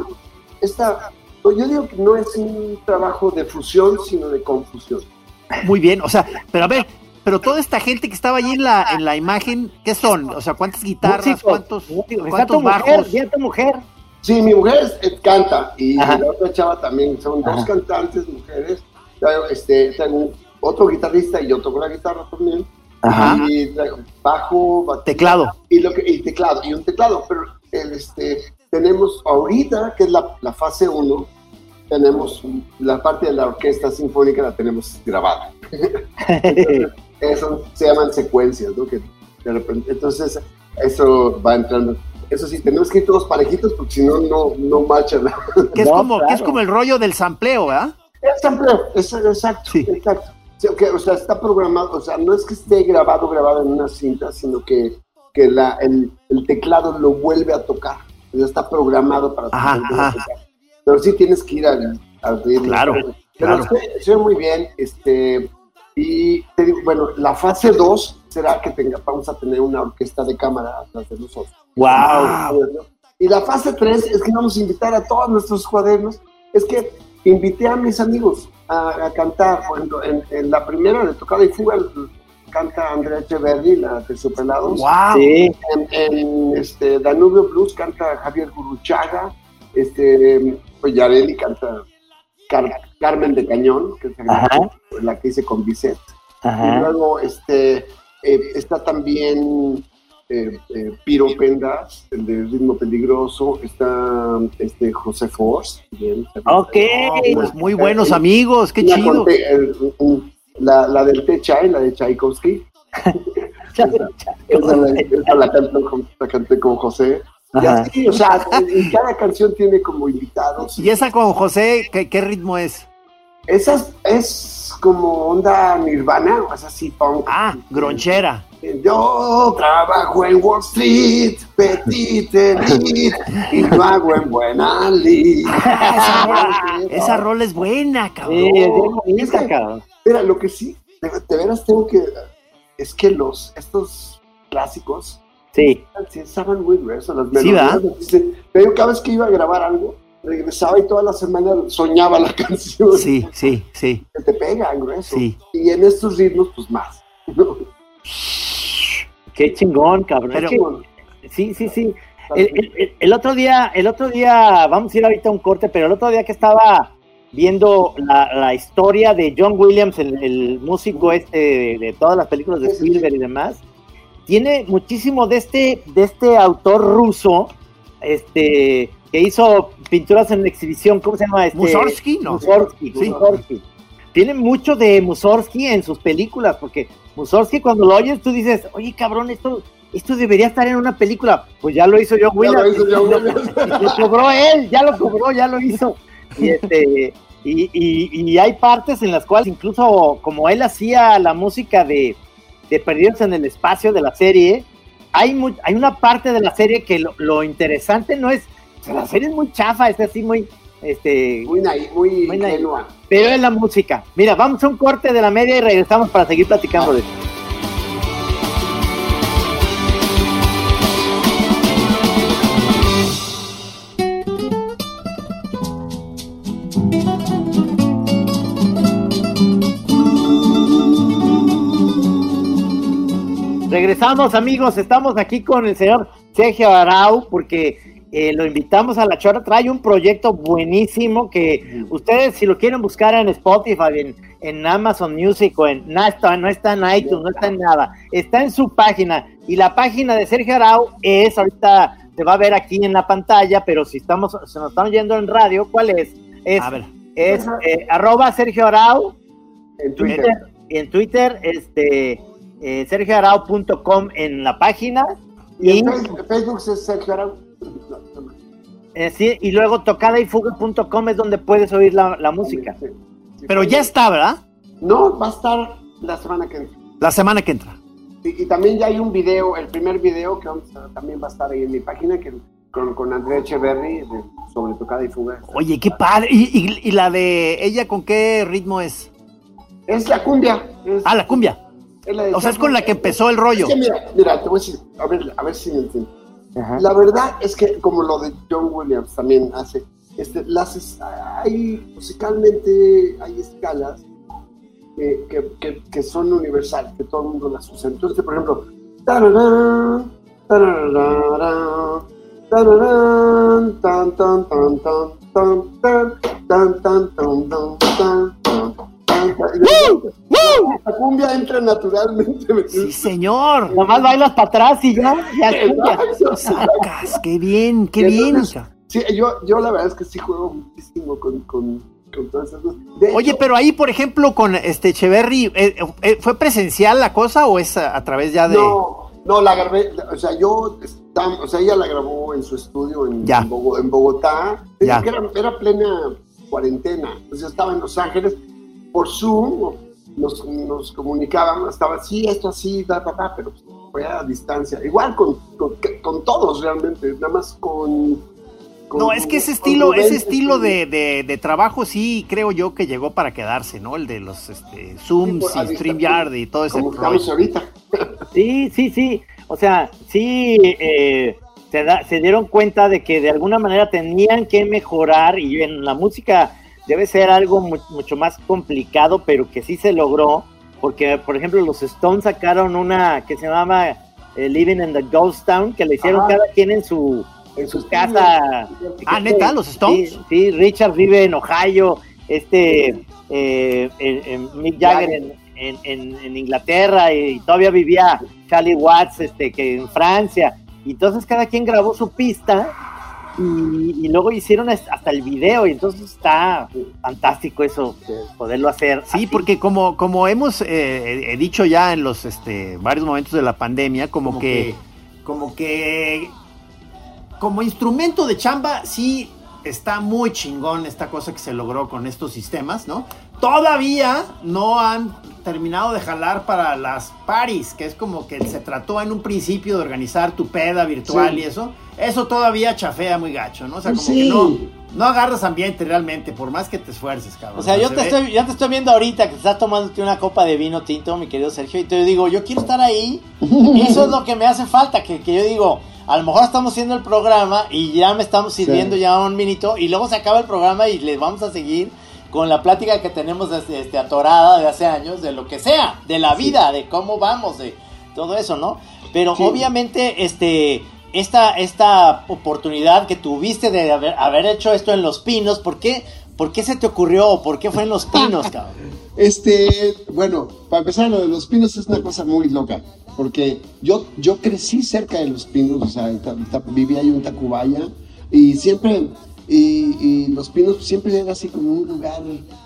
esta. Yo digo que no es un trabajo de fusión, sino de confusión. Muy bien, o sea, pero a ver, pero toda esta gente que estaba ahí en la, en la imagen, ¿qué son? O sea, ¿cuántas guitarras, Músicos, cuántos, cuántos mujer, bajos? ya tu mujer. Sí, mi mujer es- eh, canta y Ajá. la otra chava también. Son dos cantantes, mujeres. Este, traigo otro guitarrista y yo toco la guitarra también. Ajá. Y traigo bajo, batería, Teclado. y lo que y teclado y un teclado pero el, este tenemos ahorita que es la, la fase 1 tenemos la parte de la orquesta sinfónica la tenemos grabada Entonces, eso se llaman secuencias ¿no? que de repente, entonces eso va entrando eso sí tenemos que ir todos parejitos porque si no no no marchan Que es, No, como, que es como el rollo del sampleo, ¿verdad? es sampleo, es exacto Sí. exacto o sea, o sea, está programado, o sea, no es que esté grabado, grabado en una cinta, sino que, que la, el, el teclado lo vuelve a tocar. Ya está programado para Ajá, ajá. tocar. Pero sí tienes que ir al, al ritmo. Claro, Pero claro. se, se ve muy bien. Este, Y te digo, bueno, la fase 2 será que tenga, vamos a tener una orquesta de cámara atrás de nosotros. ¡Wow! Y la fase 3 es que vamos a invitar a todos nuestros cuadernos. Es que invité a mis amigos a, a cantar. Ejemplo, en, en la primera de Tocada y Fuga canta Andrea Echeverri, la de Superlados. ¡Wow! Sí. En, en, este, Danubio Blues canta Javier Guruchaga. Este, pues Yareli canta Car- Carmen de Cañón, que es la, que hice con Bizet. Y luego este, eh, está también eh, eh, Piro Pendas, el de Ritmo Peligroso. Está este, José Force. bien. Ok. Pues muy buenos amigos, qué chido. un- la, la del Te Chai, la de Tchaikovsky. Esa esa la canto con- la canté con José. Y Ajá. así, o sea, en cada canción tiene como invitados. Y esa con José, ¿qué, qué ritmo es? Esa es, como onda nirvana, o sea, así punk. Ah, gronchera. Yo trabajo en Wall Street, Petit Elite, y lo hago en buena lid. Esa rola es buena, cabrón. Sí, es bonita, cabrón. Mira, lo que sí, de, de veras tengo que. Es que los, estos clásicos Sí. sí estaban muy gruesos, las Sí, melodías. dice, pero cada vez que iba a grabar algo, regresaba y toda la semana soñaba la canción. Sí, sí, sí, Que te pega grueso. sí. Y en estos ritmos, pues más. ¿no? Qué chingón, cabrón. Pero- Es que- sí, sí, sí. El, el- el- el otro día, el otro día, vamos a ir ahorita a un corte, pero el otro día que estaba viendo la, la historia de John Williams, el, el músico este de, de todas las películas de Sí, sí, sí. Spielberg y demás, tiene muchísimo de este, de este autor ruso, este, que hizo pinturas en exhibición, ¿cómo se llama? Este, Mussorgsky, ¿no? Mussorgsky, Sí. Mussorgsky. Tiene mucho de Mussorgsky en sus películas, porque Mussorgsky cuando lo oyes tú dices, oye cabrón, esto, esto debería estar en una película. Pues ya lo hizo John Ya lo Williams. hizo John Williams. lo cobró él, ya lo cobró, ya lo hizo. Y, este, y, y- y hay partes en las cuales incluso como él hacía la música de, de Perdidos en el Espacio de la serie, hay, hay una parte de la serie que lo, lo interesante no es, o sea, la serie es muy chafa, es así muy, este, Muy naive, muy, Muy naive. pero es la música. Mira, vamos a un corte de la media y regresamos para seguir platicando de esto. Regresamos amigos, estamos aquí con el señor Sergio Arau porque eh, lo invitamos a La Chora, trae un proyecto buenísimo que ustedes si lo quieren buscar en Spotify, en, en Amazon Music o en, no está, no está en iTunes, no está en nada, está en su página y la página de Sergio Arau es, ahorita se va a ver aquí en la pantalla, pero si estamos, se nos están oyendo en radio, ¿cuál es? Es, A ver. es eh, arroba Sergio Arau En Twitter. Twitter, y en Twitter, este, eh, sergioarau.com en la página. Y en Facebook, es Sergio Arau. Eh, sí, y luego tocadayfuga.com es donde puedes oír la, la música. Sí, sí. Pero ya está, ¿verdad? No, va a estar la semana que entra. La semana que entra. Y, y también ya hay un video, el primer video que también va a estar ahí en mi página que, con, con Andrea Echeverry de- sobre tocada y fuga. Oye, qué padre. ¿Y, y, y la de ella con qué ritmo es? Es la cumbia. Es, Ah, la cumbia. La O sea, es con la que empezó el Es rollo. que mira, mira, te voy a decir, a ver, a ver si me entiendes. Ajá. La verdad es que como lo de John Williams también hace, este, las hay musicalmente hay escalas que, que, que, que son universales, que todo el mundo las usa. Entonces, por ejemplo, tararán, tarararán, tararán, tan, tan, tan, tan, tan, tan, tan, tan, tan, tan, tan, tan, La cumbia entra naturalmente. ¿me Sí, señor. Nomás bailas para atrás y ya, ya. Exacto. Sacas, qué bien, qué bien. Sí, yo, yo la verdad es que sí juego muchísimo con, con, con todas esas cosas. De Oye, hecho, pero ahí, por ejemplo, con este Echeverry, eh, eh, ¿fue presencial la cosa o es a, a través ya de.? No, no, la grabé, o sea, yo, o sea, ella la grabó en su estudio en, Bogotá, Ya. era, era plena cuarentena, entonces estaba en Los Ángeles, por Zoom nos, nos comunicábamos, estaba así, esto así, da, da, da, pero fue a distancia, igual con, con, con todos realmente, nada más con No, es que ese estilo, ese estilo de, de, de, trabajo sí creo yo que llegó para quedarse, ¿no? El de los este, Zooms sí, y StreamYard y todo ese rollo. ahorita. Sí, sí, sí. O sea, sí eh, se, da, se dieron cuenta de que de alguna manera tenían que mejorar y en la música debe ser algo mucho más complicado, pero que sí se logró, porque por ejemplo los Stones sacaron una que se llama eh, Living in the Ghost Town, que le hicieron cada quien en su en su casa. Ah, neta, los Stones. Sí, Richard vive en Ohio, este eh, en, Mick Jagger en, en, Inglaterra y todavía vivía Charlie Watts este, que en Francia. Y entonces cada quien grabó su pista y, luego hicieron hasta el video y entonces está fantástico eso, poderlo hacer. Sí, porque como, como hemos eh, dicho ya en los este, varios momentos de la pandemia, como, que, como que como instrumento de chamba, sí está muy chingón esta cosa que se logró con estos sistemas, ¿no? Todavía no han terminado de jalar para las paris, que es como que se trató en un principio de organizar tu peda virtual y eso. Eso todavía chafea muy gacho, ¿no? O sea, como que no, no agarras ambiente realmente, por más que te esfuerces, cabrón. O sea, yo te, estoy, ya te estoy viendo ahorita que estás tomándote una copa de vino tinto, mi querido Sergio, y te digo, yo quiero estar ahí. y eso es lo que me hace falta, que, que yo digo, a lo mejor estamos haciendo el programa y ya me estamos sirviendo ya un minuto y luego se acaba el programa y les vamos a seguir con la plática que tenemos desde, este, atorada de hace años, de lo que sea, de la vida, de cómo vamos, de todo eso, ¿no? Pero obviamente, este, esta, esta oportunidad que tuviste de haber, haber, hecho esto en Los Pinos, ¿por qué, ¿por qué se te ocurrió? ¿Por qué fue en Los Pinos, cabrón? Este, bueno, para empezar, lo de Los Pinos es una cosa muy loca porque yo, yo crecí cerca de Los Pinos, o sea, vivía ahí en Tacubaya y siempre, y, Los Pinos siempre era así como un lugar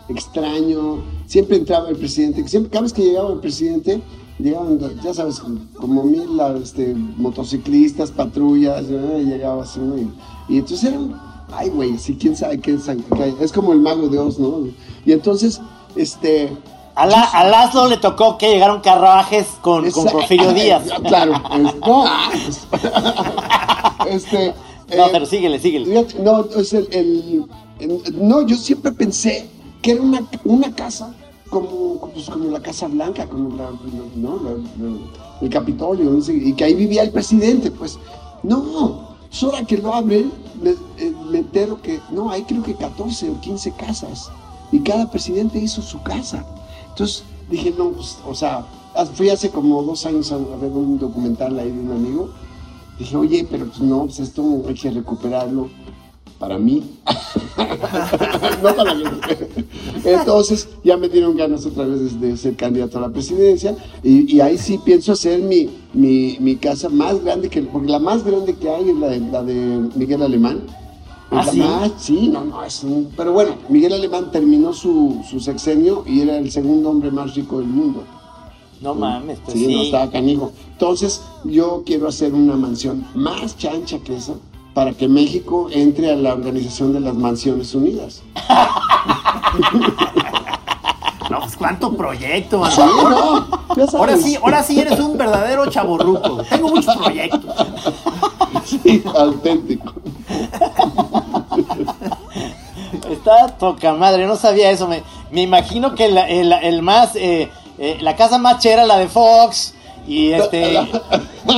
extraño, siempre entraba el presidente, siempre, cada vez que llegaba el presidente, llegaban, ya sabes, como mil este, motociclistas, patrullas, y llegaba así, y, y entonces era, ay güey, sí, quién sabe qué es, es como el mago de Oz, ¿no? Y entonces, este a, la, Laszlo le tocó que llegaron carruajes con, con Porfirio Díaz. Claro. no, este, no pero síguele, síguele. No, es el, no, yo siempre pensé que era una, una casa como, pues, como la Casa Blanca, como la, ¿no? el Capitolio, y que ahí vivía el presidente. Pues no, solo que lo abren, me, eh, me entero que no, hay creo que 14 o 15 casas, y cada presidente hizo su casa. Entonces dije, no, pues, o sea, fui hace como dos años a ver un documental ahí de un amigo. Dije, oye, pero pues no, pues esto hay que recuperarlo para mí, no para mí. Entonces ya me dieron ganas otra vez de, ser candidato a la presidencia y, ahí sí pienso hacer mi, mi, mi, casa más grande, que porque la más grande que hay es la de, la de Miguel Alemán ¿Ah, sí? sí, no, no, es un... Pero bueno, Miguel Alemán terminó su, su, sexenio y era el segundo hombre más rico del mundo. No mames, pues sí. sí. no estaba canijo. Entonces, yo quiero hacer una mansión más chancha que esa para que México entre a la Organización de las Mansiones Unidas. No, pues cuánto proyecto, sí, no, ahora sí, ahora sí eres un verdadero chaborruco. Tengo muchos proyectos. Sí, auténtico. Está toca madre, no sabía eso. Me, me imagino que el, el, más, eh, eh, la casa más chera, la de Fox, y este,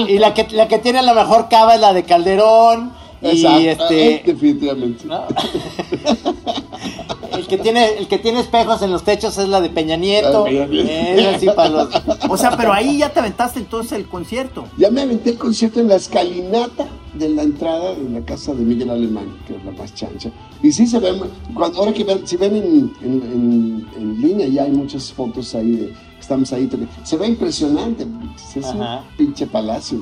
y la que, la que tiene la mejor cava es la de Calderón. Y este, definitivamente. el que tiene el que tiene espejos en los techos es la de Peña Nieto. O sea, pero ahí ya te aventaste entonces el concierto. Ya me aventé el concierto en la escalinata de la entrada de la casa de Miguel Alemán, que es la más chancha. Y sí se ven, cuando, ahora que ven, si ven en, en, en, línea, ya hay muchas fotos ahí de estamos ahí. Se ve impresionante, es un pinche palacio.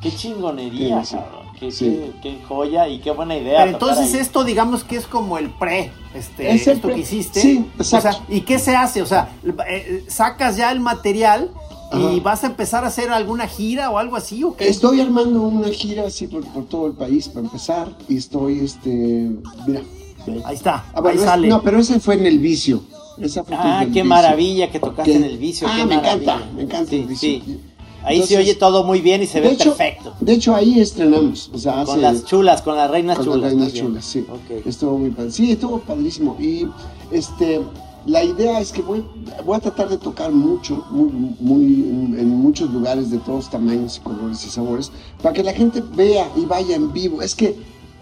Qué chingonería, cabrón. Qué, joya y qué buena idea. Pero entonces esto digamos que es como el pre, este, esto que hiciste. Sí, exacto. ¿y qué se hace? O sea, eh, sacas ya el material y vas a empezar a hacer alguna gira o algo así, ¿o Estoy armando una gira así por, todo el país para empezar y estoy, este, mira. Ahí está, ah, ahí sale. No, pero ese fue en el vicio. Esa ah, qué maravilla que tocaste en el vicio. Ah, me encanta, me encanta el vicio. Ahí se oye todo muy bien y se ve hecho, perfecto. De hecho, ahí estrenamos. O sea, Con las chulas, con las reinas con chulas. las reinas chulas, sí. Estuvo muy padre. Sí, estuvo padrísimo. Y este, la idea es que voy, voy a tratar de tocar mucho, muy, muy, en, en muchos lugares de todos tamaños y colores y sabores, para que la gente vea y vaya en vivo. Es que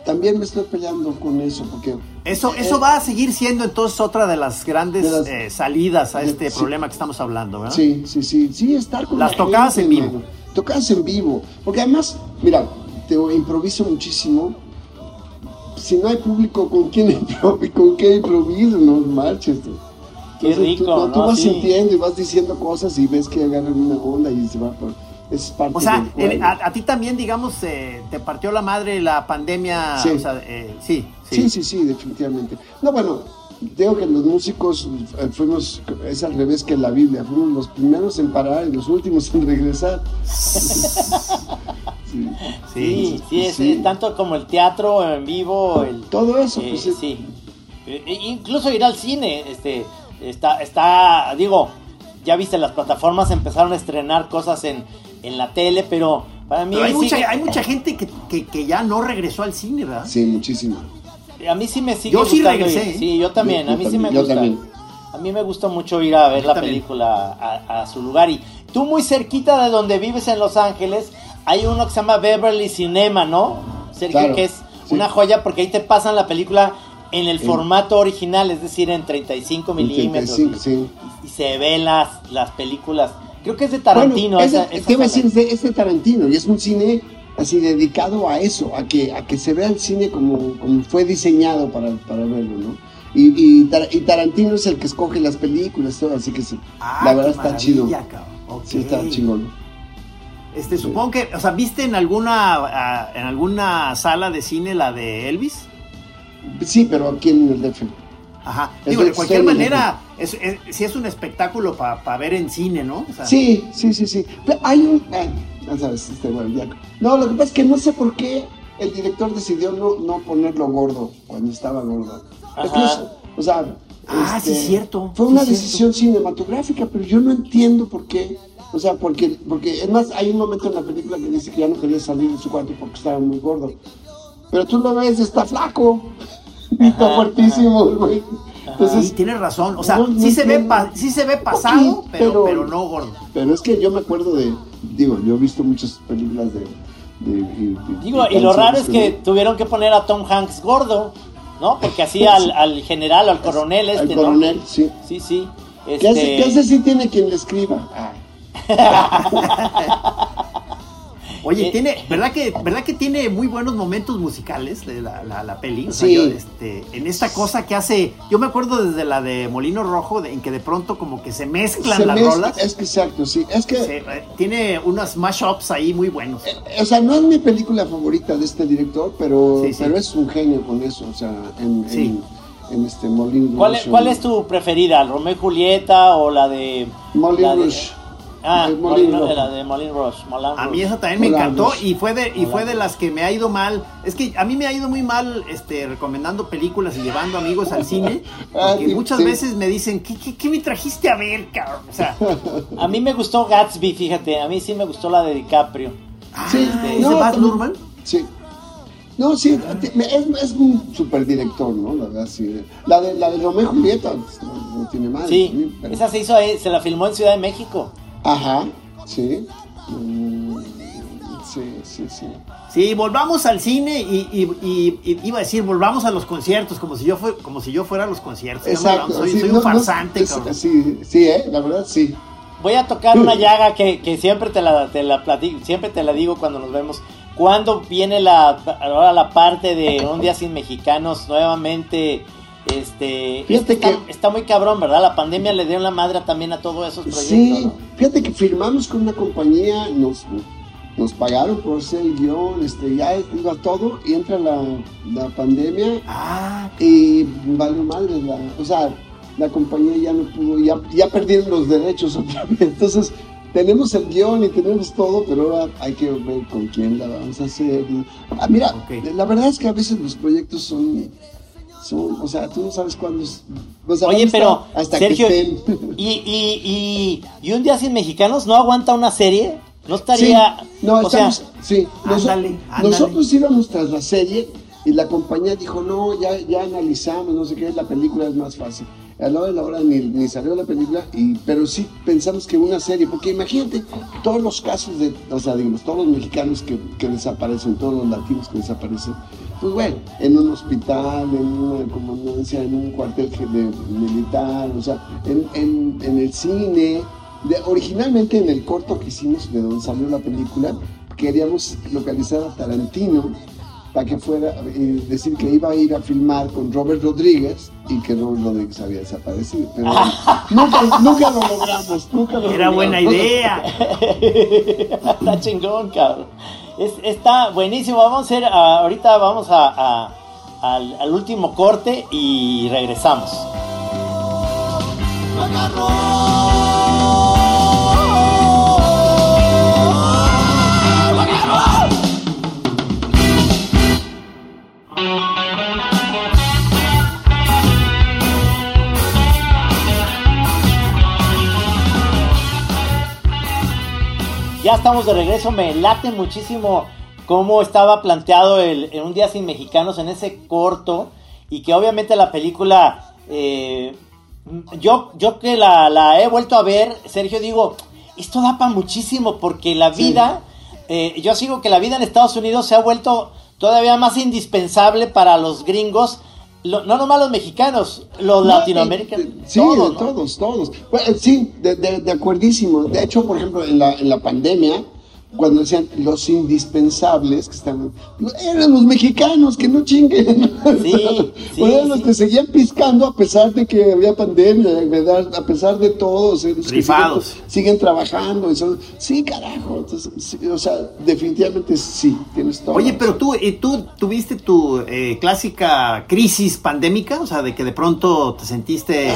también me estoy peleando con eso, porque Eso, Eh, eso va a seguir siendo entonces otra de las grandes De las- eh, salidas a de- este sí. problema que estamos hablando, ¿verdad? Sí, sí, sí, sí, estar con Las la tocadas gente, en vivo. mano. Tocadas en vivo. Porque además, mira, te improviso muchísimo. Si no hay público, ¿con quién improviso? ¿Con qué improviso? No marches. tú. Qué Entonces, tú- rico, no, tú ¿no? vas Sí. sintiendo y vas diciendo cosas y ves que agarran una onda y se va por... Es parte O sea, del a, a ti también, digamos, eh, te partió la madre la pandemia. Sí. O sea, eh, sí, sí. Sí, sí, sí, definitivamente. No, bueno, digo que los músicos eh, fuimos, es al revés que la Biblia, fuimos los primeros en parar y los últimos en regresar. sí. Sí, sí, es, Sí. tanto como el teatro en vivo, el, Todo eso, eh, pues, es- sí. Incluso ir al cine, este, está, está, digo, ya viste, las plataformas empezaron a estrenar cosas en, en la tele, pero para mí Pero hay, sigue- mucha, hay mucha gente que, que, que ya no regresó al cine, ¿verdad? Sí, muchísimo. a mí sí me sigue Yo sí gustando regresé, ir. ¿eh? Sí, yo también, Yo- a mí sí me gusta. también. A mí me gusta mucho ir a ver la también. película a, a su lugar. Y tú muy cerquita de donde vives en Los Ángeles, hay uno que se llama Beverly Cinema, ¿no? Sergio, Claro, que es sí. una joya porque ahí te pasan la película en el En- formato original, es decir, en 35 milímetros. 35, sí. Y, y se ven las, las películas. Creo que es de Tarantino. Bueno, es de- esa- esa te iba a sala. decir, es de, es de Tarantino y es un cine así dedicado a eso, a que, a que se vea el cine como, como fue diseñado para, para verlo, ¿no? Y, y, Tar- y Tarantino es el que escoge las películas, todo, así que sí, Ah, la qué verdad está chido. Sí, está chingón. Este, supongo que, o sea, ¿viste en alguna, ah, en alguna sala de cine la de Elvis? Sí, pero aquí en el DF. Ajá. Digo, de cualquier manera, es, es, sí es un espectáculo para ver en cine, ¿no? O sea, Sí, sí, sí, sí. Pero hay un. sabes, este, bueno, ya. No, lo que pasa es que no sé por qué el director decidió no, no ponerlo gordo cuando estaba gordo. Es que Ajá. es- o sea. Ah, sí, es cierto, Fue una decisión cinematográfica, pero yo no entiendo por qué. O sea, porque, porque es más, hay un momento en la película que dice que ya no quería salir de su cuarto porque estaba muy gordo. Pero tú lo ves, está flaco. Está fuertísimo, güey. Entonces, tienes razón. O sea, No, no sí, se ve sí se ve pasado, pero, pero- pero no gordo. Pero es que yo me acuerdo de, digo, yo he visto muchas películas de... de- y, y- Digo, y y lo raro es que tuvieron que poner a Tom Hanks gordo, ¿no? Porque así al, al general, al coronel Al este, coronel, ¿no? sí. Sí, sí. Este, ese, que ese sí tiene quien le escriba. Ah, Oye, Eh, tiene, ¿verdad que, ¿verdad que tiene muy buenos momentos musicales de la, la, la peli? O sea, Sí. yo, este, en esta cosa que hace, yo me acuerdo desde la de Molino Rojo, de- en que de pronto como que se mezclan se las mezcla- rolas. Es que exacto, sí. Es que, Se- eh, tiene unos mashups ahí muy buenos. eh, o sea, no es mi película favorita de este director, pero, Sí, sí. pero es un genio con eso, o sea, en, Sí. en, en este Molin ¿Cuál, ¿Cuál es tu preferida? ¿Romeo y Julieta o la de... De- Rouge. Ah, Moulin Rouge. la de Rouge. Moulin A mí esa también me encantó y fue de y fue de las que me ha ido mal. Es que a mí me ha ido muy mal este recomendando películas y llevando amigos al cine, Ah, porque muchas sí. veces me dicen, ¿qué, qué, qué me trajiste a ver, cabrón? O sea, A mí me gustó Gatsby, fíjate. A mí sí me gustó la de DiCaprio. Sí, ah, no, ¿es de Luhrmann? Sí. No, sí, es, es un super director, ¿no? La verdad, sí. La de, la de Romeo y Julieta, pues, no, no tiene madre. Sí, pero- esa se hizo ahí, se la filmó en Ciudad de México. Ajá, sí. Mm, sí, sí, sí. Sí, volvamos al cine y, y- y- y iba a decir, volvamos a los conciertos, como si yo fue, como si yo fuera a los conciertos. Exacto. hablamos, soy, sí, soy no, un no, farsante, es- cabrón. Sí, sí, ¿eh? La verdad, sí. Voy a tocar una llaga que, que siempre te la, te la platico, siempre te la digo cuando nos vemos. ¿Cuándo viene la, ahora la parte de Un Día Sin Mexicanos nuevamente? Este, Fíjate está, que- está muy cabrón, ¿verdad? La pandemia le dio la madre también a todos esos proyectos. Sí, ¿no? fíjate que firmamos con una compañía, nos, nos pagaron por hacer el guion, este, ya iba todo, y entra la, la pandemia Ah, y valió madre, la, o sea, la compañía ya no pudo, ya, ya perdieron los derechos otra vez, entonces tenemos el guion y tenemos todo, pero ahora hay que ver con quién la vamos a hacer. ah, mira, la verdad es que a veces los proyectos son, son o sea, tú no sabes cuándo es, o sea, Oye, pero hasta, hasta Sergio, que estén. y, y, y, y Un Día Sin Mexicanos no aguanta una serie. No estaría. Sí, no, sea, estamos, sí, ándale, ándale. nosotros íbamos tras la serie y la compañía dijo, no, ya, ya analizamos, no sé qué, la película es más fácil. A la hora de la hora ni, ni salió la película, y, pero sí pensamos que una serie, porque imagínate todos los casos de, o sea, digamos, todos los mexicanos que, que desaparecen, todos los latinos que desaparecen, pues bueno, en un hospital, en una comandancia, en un cuartel militar, o sea, en, en- en el cine. De- originalmente en el corto que hicimos de donde salió la película, queríamos localizar a Tarantino para que fuera, eh, decir que iba a ir a filmar con Robert Rodríguez y que Robert Rodríguez había desaparecido. Pero nunca, nunca lo logramos, nunca lo Era logramos. buena idea. está chingón, cabrón. Es- está buenísimo. Vamos a hacer, ah, ahorita vamos a, a- al, al último corte y regresamos. Ya estamos de regreso, me late muchísimo cómo estaba planteado el, en Un Día Sin Mexicanos en ese corto y que obviamente la película, eh, yo, yo que la, la he vuelto a ver, Sergio, digo, esto da para muchísimo porque la vida, eh, yo sigo que la vida en Estados Unidos se ha vuelto todavía más indispensable para los gringos, lo- no nomás los mexicanos, los No, latinoamericanos. eh, eh, Sí, todos, de ¿no? todos, todos. Bueno, eh, sí, de, de, de acuerdísimo. De hecho, por ejemplo, en la, en la pandemia, cuando decían los indispensables, que están, eran los mexicanos, que no chinguen. Sí, sí, eran los que seguían piscando a pesar de que había pandemia, ¿verdad? a pesar de todo. Siguen, siguen trabajando. y son- sí, carajo. Entonces, o sea, definitivamente sí, tienes todo. Oye, pero tú, ¿y tú tuviste tu eh, clásica crisis pandémica? O sea, de que de pronto te sentiste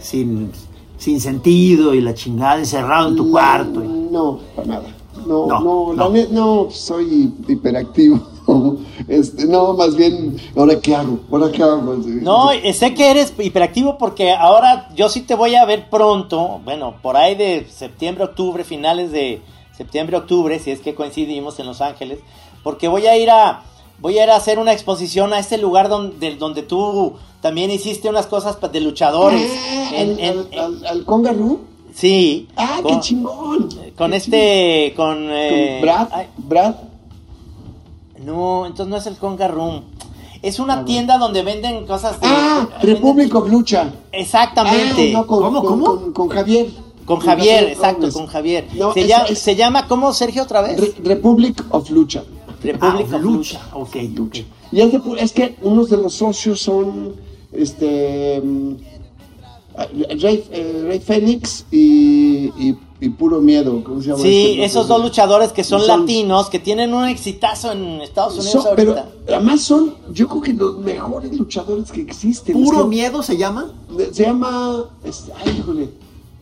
sin, sin sentido y la chingada encerrado en tu cuarto. y- No, para nada. No, No, no, soy hiperactivo. Este, no, más bien, ¿ahora qué hago? ¿Ahora qué hago? No, sé que eres hiperactivo porque ahora yo sí te voy a ver pronto, bueno, por ahí de septiembre, octubre, finales de septiembre, octubre, si es que coincidimos en Los Ángeles, porque voy a ir a voy a ir a hacer una exposición a este lugar donde donde tú también hiciste unas cosas de luchadores. Ah, En- al, en- al, al, al Conga Ru. Sí. Ah, qué chingón. con Qué este con, eh, Con Brad, ay, Brad. no, entonces no es el Conga Room. Es una Ah, tienda donde venden cosas de Ah, venden- Republic of Lucha. Exactamente. Ah, no, con, ¿Cómo, con- cómo? Con, con Javier. Con Javier, exacto, con Javier. No, se, es- llama, es- se llama, ¿cómo, Sergio, otra vez? Re- Republic of Lucha. Republic Ah, of lucha. Lucha. Ok, ok. Y es, de es que unos de los socios son este mm, Rey, eh, Rey Fénix y, y- y Puro Miedo. ¿cómo se llama Sí, este? esos dos luchadores que son, Son- latinos, que tienen un exitazo en Estados Unidos Son- pero ahorita. además son, yo creo que los mejores luchadores que existen. ¿Puro Es que- miedo se llama? Se llama. es- ay, híjole.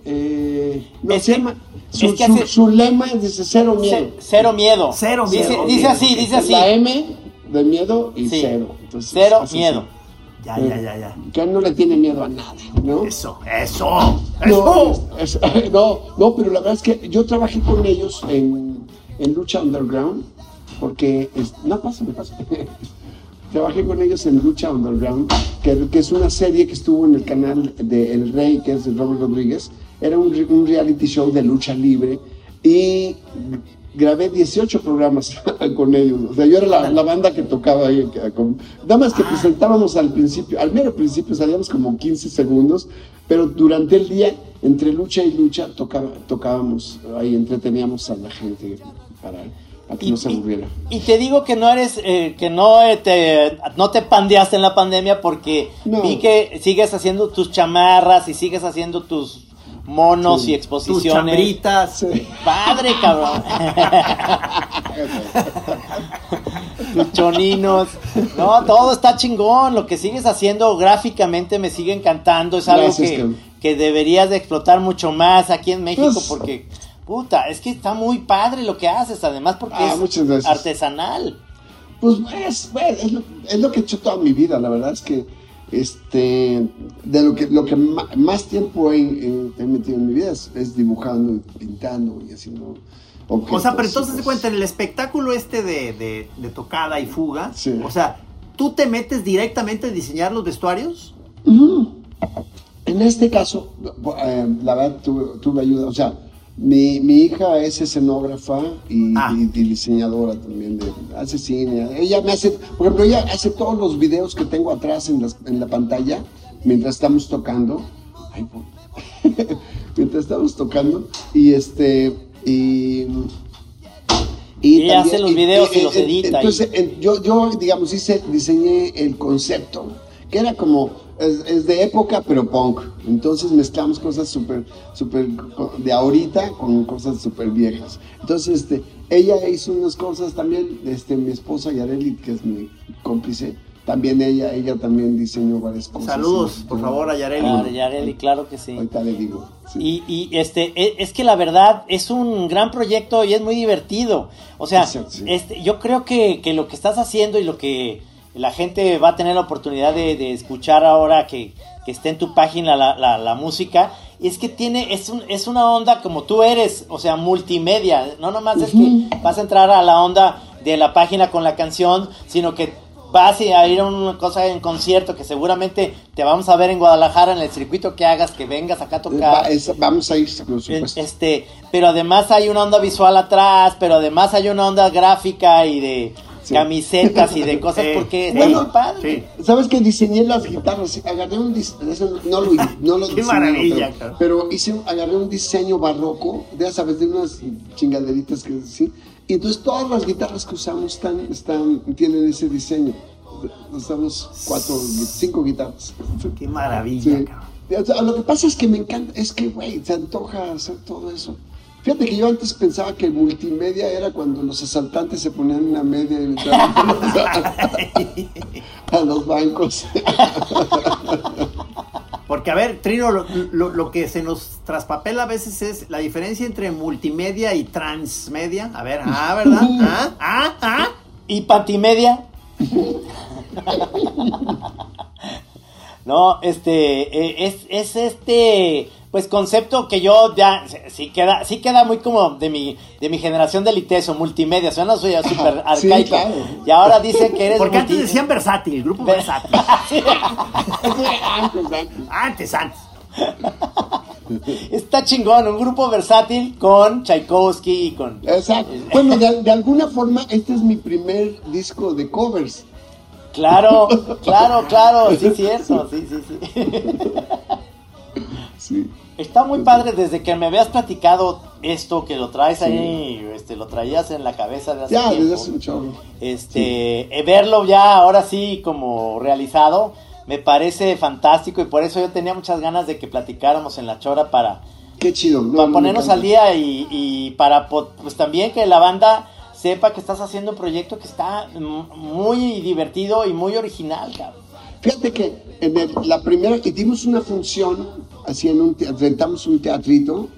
eh, no, Es se que- llama. Su, es que su- hace- su lema es dice cero miedo. Ce- cero miedo. Cero Dice, miedo, dice así, dice así. La M de miedo y Sí. cero. Entonces, Cero así, miedo. Ya, sí. ya, ya, ya. Que él no le tiene miedo a nada, ¿no? Eso, eso, No, eso. es- es- no, no, pero la verdad es que yo trabajé con ellos en, en Lucha Underground, porque, es- no, pásame, pásame. Trabajé con ellos en Lucha Underground, que, que es una serie que estuvo en el canal de El Rey, que es de Robert Rodríguez. Era un, un reality show de lucha libre y grabé 18 programas con ellos. O sea, yo era la, la banda que tocaba ahí. con- nada más que presentábamos al principio, al mero principio salíamos como 15 segundos, pero durante el día, entre lucha y lucha, tocaba, tocábamos ahí, entreteníamos a la gente para, para que Y, no se y- aburriera. y te digo que no eres, eh, que no eh, te, no te pandeaste en la pandemia porque No. vi que sigues haciendo tus chamarras y sigues haciendo tus monos Sí. y Tus exposiciones. chambritas. Sí. Padre, cabrón. Tus choninos. No, todo está chingón. Lo que sigues haciendo gráficamente me sigue encantando. Es algo Gracias, que, que deberías de explotar mucho más aquí en México Pues- porque, puta, es que está muy padre lo que haces. Además porque Ah, es artesanal. Pues es, bueno, es, lo, es lo que he hecho toda mi vida, la verdad es que este de lo que lo que más tiempo he, metido en mi vida es, es dibujando y pintando y haciendo O sea, pero entonces se cuenta, en el espectáculo este de, de, de tocada y fuga, Sí. o sea, ¿tú te metes directamente a diseñar los vestuarios? En este caso, eh, la verdad, tuve, tuve ayuda. O sea, mi, mi hija es escenógrafa y, Ah. y- y diseñadora también, de, hace cine. Ella me hace, por ejemplo, ella hace todos los videos que tengo atrás en, las- en la pantalla mientras estamos tocando. Ay, po- mientras estamos tocando. Y este, y. Y ella hace los videos y los edita Entonces, en- yo, yo, digamos, hice, diseñé el concepto, que era como, es, es de época, pero punk. Entonces mezclamos cosas súper, súper de ahorita con cosas súper viejas. Entonces, este, ella hizo unas cosas también, este, mi esposa Yareli, que es mi cómplice, también ella, ella también diseñó varias cosas. Saludos, por favor, a Yareli. Ah, Yareli, claro que sí. Ahorita le digo. sí. Y, y, este e- es que la verdad es un gran proyecto y es muy divertido. O sea, Exacto, sí. este, yo creo que, que lo que estás haciendo y lo que la gente va a tener la oportunidad de, de escuchar ahora que, que esté en tu página la, la- la música, es que tiene, es, un, es una onda como tú eres, o sea, multimedia. No nomás es que vas a entrar a la onda de la página con la canción, sino que vas a ir a una cosa en concierto que seguramente te vamos a ver en Guadalajara en el circuito que hagas, que vengas acá a tocar. Va- es- vamos a ir, por supuesto. Este, pero además hay una onda visual atrás, pero además hay una onda gráfica y de Sí. camisetas y de cosas porque es sí, muy padre. sí. ¿Sabes que diseñé las guitarras? Agarré un dis- eso no lo, no lo Qué diseñé, maravilla, pero, hice, agarré un diseño barroco, ya sabes, de unas chingaderitas que sí. Y entonces todas las guitarras que usamos están, están, tienen ese diseño. Usamos cuatro, cinco guitarras. Qué maravilla, Sí. cabrón. Lo que pasa es que me encanta, es que, güey, se antoja hacer todo eso. Fíjate que yo antes pensaba que multimedia era cuando los asaltantes se ponían una media y entraban a los bancos. Porque, a ver, Trino, lo, lo- lo que se nos traspapela a veces es la diferencia entre multimedia y transmedia. A ver, ah, ¿verdad? Ah, ah, ah. Y Pantimedia. no, este, eh, es, es este, pues concepto que yo ya, sí queda, sí queda muy como de mi, de mi generación de liteso, multimedia, suena soy súper Sí, arcaico. claro. Y ahora dicen que eres Porque antes decían versátil, grupo Ver- versátil. Antes, antes. Antes, antes. Está chingón, un grupo versátil con Tchaikovsky y con... Exacto. Bueno, de, de alguna forma, este es mi primer disco de covers. Claro, claro, claro, sí, cierto, sí, sí, sí. Sí. Está muy padre desde que me habías platicado esto, que lo traes ahí, este, lo traías en la cabeza de hace Ya, tiempo. desde hace chorro. Este, eh, verlo ya ahora sí como realizado, me parece fantástico y por eso yo tenía muchas ganas de que platicáramos en la chora para, Qué chido. No, para no, ponernos al día y, y para pues también que la banda sepa que estás haciendo un proyecto que está muy divertido y muy original, cabrón. Fíjate que en el- la primera, y dimos una función, así en un, te- rentamos un teatrito,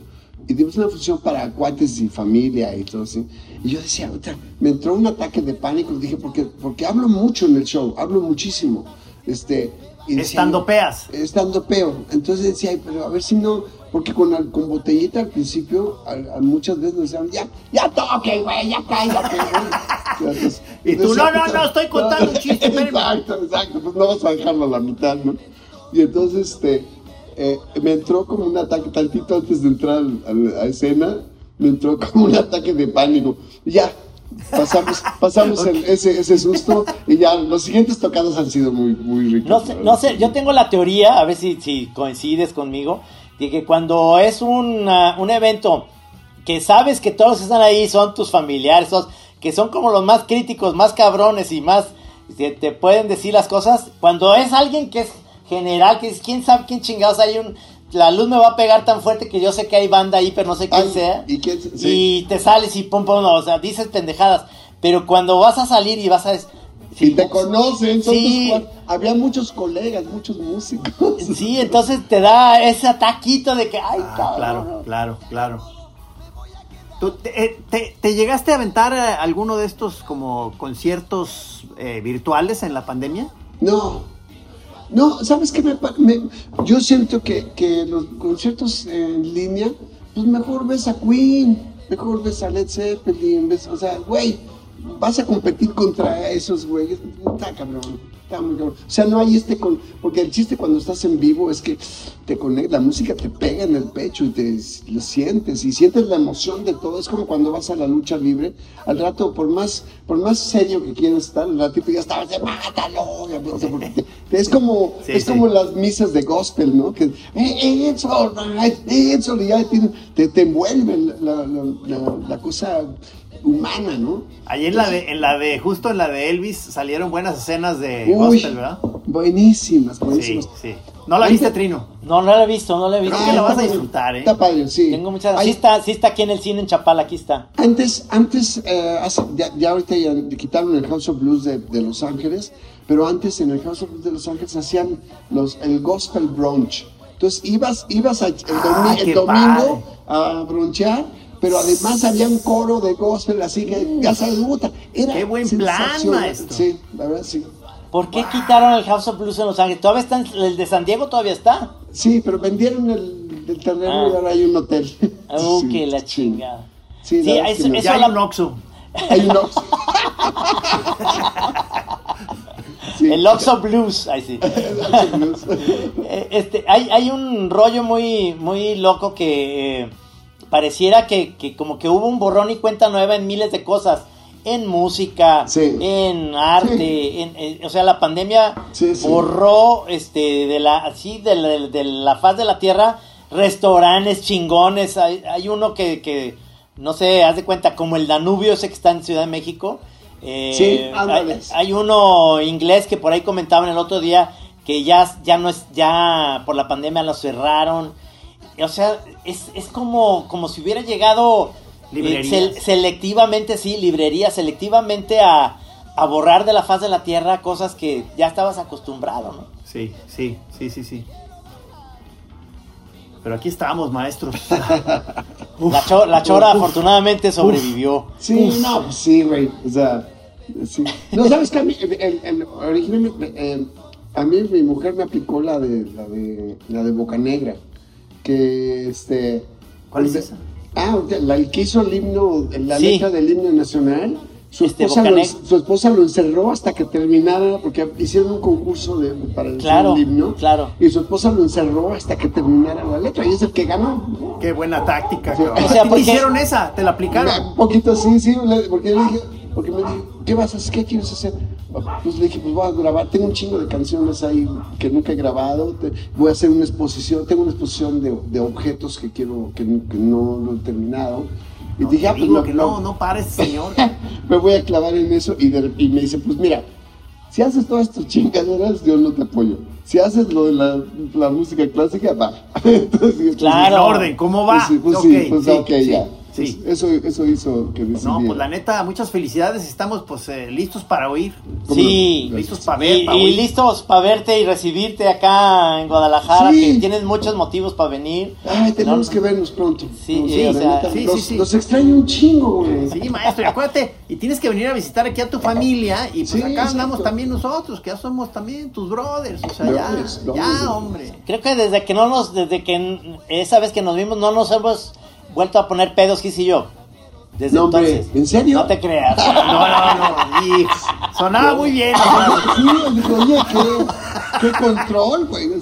y dimos una función para cuates y familia y todo así. Y yo decía, "Puta", me entró un ataque de pánico, dije, porque, porque hablo mucho en el show, hablo muchísimo. Este, y decía Estando peas. Estando peo. Entonces decía, "Ay, pero a ver si no, porque con, con botellita al principio, a- a muchas veces nos decían, ya, ya toque, güey, ya cállate, güey. Y tú, decía, "No, no, "Puta, no, estoy contando un chiste, espérame". Exacto, exacto, pues no vas a dejarlo a la mitad, ¿no? Y entonces, este, eh, me entró como un ataque, tantito antes de entrar a escena, me entró como un ataque de pánico. Y ya, pasamos, pasamos el- ese, ese susto y ya, los siguientes tocados han sido muy, muy ricos. No la sé, no sé, yo tengo la teoría, a ver si, si coincides conmigo, de que cuando es un, ah, un evento que sabes que todos están ahí, son tus familiares, todos, que son como los más críticos, más cabrones y más que te pueden decir las cosas, cuando es alguien que es general, que es quién sabe quién chingados hay un... La luz me va a pegar tan fuerte que yo sé que hay banda ahí, pero no sé quién Ay, sea. ¿y quién- sí. Y te sales y pum, pum, no, o sea, dices pendejadas. Pero cuando vas a salir y vas a... Y te conocen, son Sí. tus Había muchos colegas, muchos músicos. Sí, entonces te da ese ataquito de que, ay, Ah, cabrón. claro, claro, claro. ¿Tú te, eh, te- te llegaste a aventar eh, alguno de estos como conciertos eh, virtuales en la pandemia? No, no, ¿sabes qué? Me, yo siento que, que los conciertos en línea, pues mejor ves a Queen. mejor ves a Led Zeppelin, ves, o sea, güey, vas a competir contra esos güeyes, está cabrón, está muy cabrón. O sea, no hay este con, porque el chiste cuando estás en vivo es que te conecta, la música te pega en el pecho y te lo sientes y sientes la emoción de todo. Es como cuando vas a la lucha libre, al rato, por más, por más serio que quieras estar, al ratito ya estabas de mátalo. te- es como, Sí, es sí. como las misas de gospel, ¿no? Que "Eh, it's all right, it's all right", y te, te envuelve la, la- la- la cosa humana, ¿no? Ahí en la de, en la de, justo en la de Elvis salieron buenas escenas de Uy, gospel, ¿verdad? buenísimas, Sí, buenísimas. sí. ¿No la viste, Trino? No, no la he visto, no la he visto. Creo que la vas a está disfrutar, ¿eh? Está padre, sí. Tengo muchas. Hay- Sí está, sí está aquí en el cine en Chapala, aquí está. Antes, antes eh, hace- ya, ya ahorita ya quitaron el House of Blues de, de Los Ángeles, pero antes en el House of Blues de Los Ángeles hacían los, el Gospel Brunch. Entonces ibas, ibas a- el, domi- Ah, el domingo a bronchear, pero además había un coro de gospel, así que ya sabes, puta, era Qué buen plan, maestro. Sí, la verdad sí. ¿Por qué quitaron el House of Blues en Los Ángeles? ¿Todavía está en- el de San Diego todavía está? Sí, pero vendieron el, el terreno Ah. y ahora hay un hotel. Uh, Sí, que la sí. chingada. Sí, Sí, la verdad eso- que no. eso- Ya hay la- un Oxxo. Hay un Oxxo. Sí. El Oxo Blues, ahí sí. El Oxxo Blues. Eh, Este, hay, hay un rollo muy, muy loco que eh, pareciera que, que como que hubo un borrón y cuenta nueva en miles de cosas. En música, Sí. en arte, Sí. en, en- o sea, la pandemia Sí, borró este de la así de la, de la faz de la tierra restaurantes chingones. Hay, hay uno que, que, no sé, haz de cuenta, como el Danubio ese que está en Ciudad de México. Eh, Sí, hay, hay uno inglés que por ahí comentaban el otro día que ya, ya no es, ya por la pandemia lo cerraron. O sea, es, es como, como si hubiera llegado eh, sel- selectivamente, sí, librería, selectivamente a, a borrar de la faz de la tierra cosas que ya estabas acostumbrado, ¿no? Sí, sí, sí, sí, sí. Pero aquí estamos, maestros. La, cho- la chora afortunadamente sobrevivió. Sí, no, pues sí, güey. O sea, sí. No, ¿sabes qué? A mí, el- el- originalmente, eh, a mí mi mujer me aplicó la de, la de, la de Boca Negra. Que, este... ¿Cuál es esa? Ah, la el que hizo el himno, la Sí. letra del himno nacional. Su Este, esposa, lo, su esposa lo encerró hasta que terminara, porque hicieron un concurso de, para el Claro, himno. claro. Y su esposa lo encerró hasta que terminara la letra. Y es el que ganó. Qué buena táctica, Sí. O sea, ¿Te porque- hicieron esa? ¿Te la aplicaron? Un poquito sí, sí, porque le dije, porque me dijo, ¿qué vas a hacer? ¿Qué quieres hacer? Pues le dije, pues voy a grabar, tengo un chingo de canciones ahí que nunca he grabado, voy a hacer una exposición, tengo una exposición de, de objetos que quiero, que, no- que no lo he terminado. Y dije, Te ah, pues lo- que no, no pares, señor. me voy a clavar en eso y, de- y me dice, pues mira, si haces todas tus chingaderas, yo no te apoyo. Si haces lo de la, la música clásica, va. Entonces, dije, pues, Claro. En orden, ¿cómo va? Pues sí, pues sí, Ok, pues sí, ok, sí, ya. Sí. Pues eso, eso hizo que No, decidiera. pues la neta, muchas felicidades. Estamos pues eh, listos para oír. ¿Cómo Sí, no? Listos para ver, y, listos para verte y recibirte acá en Guadalajara, Sí. que tienes muchos motivos para venir. Ay, tenemos No, que vernos pronto. Sí, No, sí, la o sea, neta, sí, los, sí, sí. los extraño un chingo, güey. Sí, maestro, y acuérdate, y tienes que venir a visitar aquí a tu familia, y pues Sí, acá exacto. andamos también nosotros, que ya somos también tus brothers, o sea, Brothers, ya, brothers. ya, hombre. Creo que desde que no nos, desde que esa vez que nos vimos, no nos hemos vuelto a poner pedos, Gis y yo. Desde No, hombre, entonces. ¿en serio? No te creas. No, no, no, y sonaba muy bien, Sí, digo, oye, qué, qué control, güey.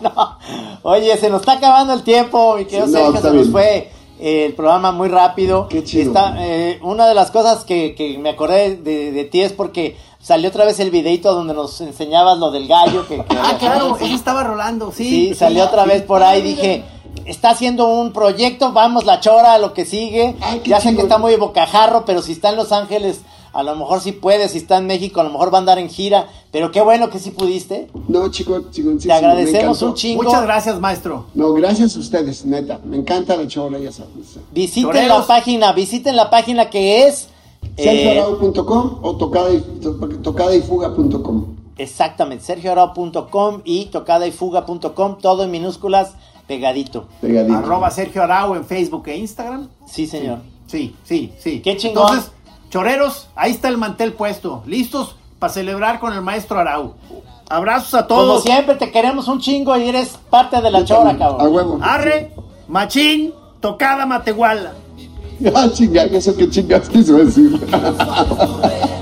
No. Oye, se nos está acabando el tiempo, mi querido Sí, no, Sergio, está se nos bien. fue eh, el programa muy rápido. Qué chido. Está, eh, una de las cosas que, que me acordé de, de ti es porque salió otra vez el videito donde nos enseñabas lo del gallo. Que, que Ah, claro, ese estaba rolando, sí. Sí, salió otra vez por ahí, dije, está haciendo un proyecto, vamos la chora, lo que sigue. Ay, ya sé que está muy bocajarro, pero si está en Los Ángeles, a lo mejor sí puede, si está en México, a lo mejor va a andar en gira, pero qué bueno que sí pudiste. No, chico, chico, sí, Te agradecemos un chingo. Muchas gracias, maestro. No, gracias a ustedes, neta. Me encanta la chora, ya sabes. Visiten Choreros. la página, visiten la página que es... eh, sergioarau.com o tocada y, to- tocadayfuga.com. exactamente, sergioarau.com y tocadayfuga.com, todo en minúsculas, pegadito. Pegadito. Arroba Sergio Arau en Facebook e Instagram. Sí, señor. Sí, sí, sí. Qué chingón. Entonces, choreros, ahí está el mantel puesto, listos para celebrar con el maestro Arau. Abrazos a Como todos. siempre, te queremos un chingo y eres parte de la chora, A cabrón. huevo. Arre, machín, Tocada Matehuala. Ah, chinga, eso que chingas quiso decir.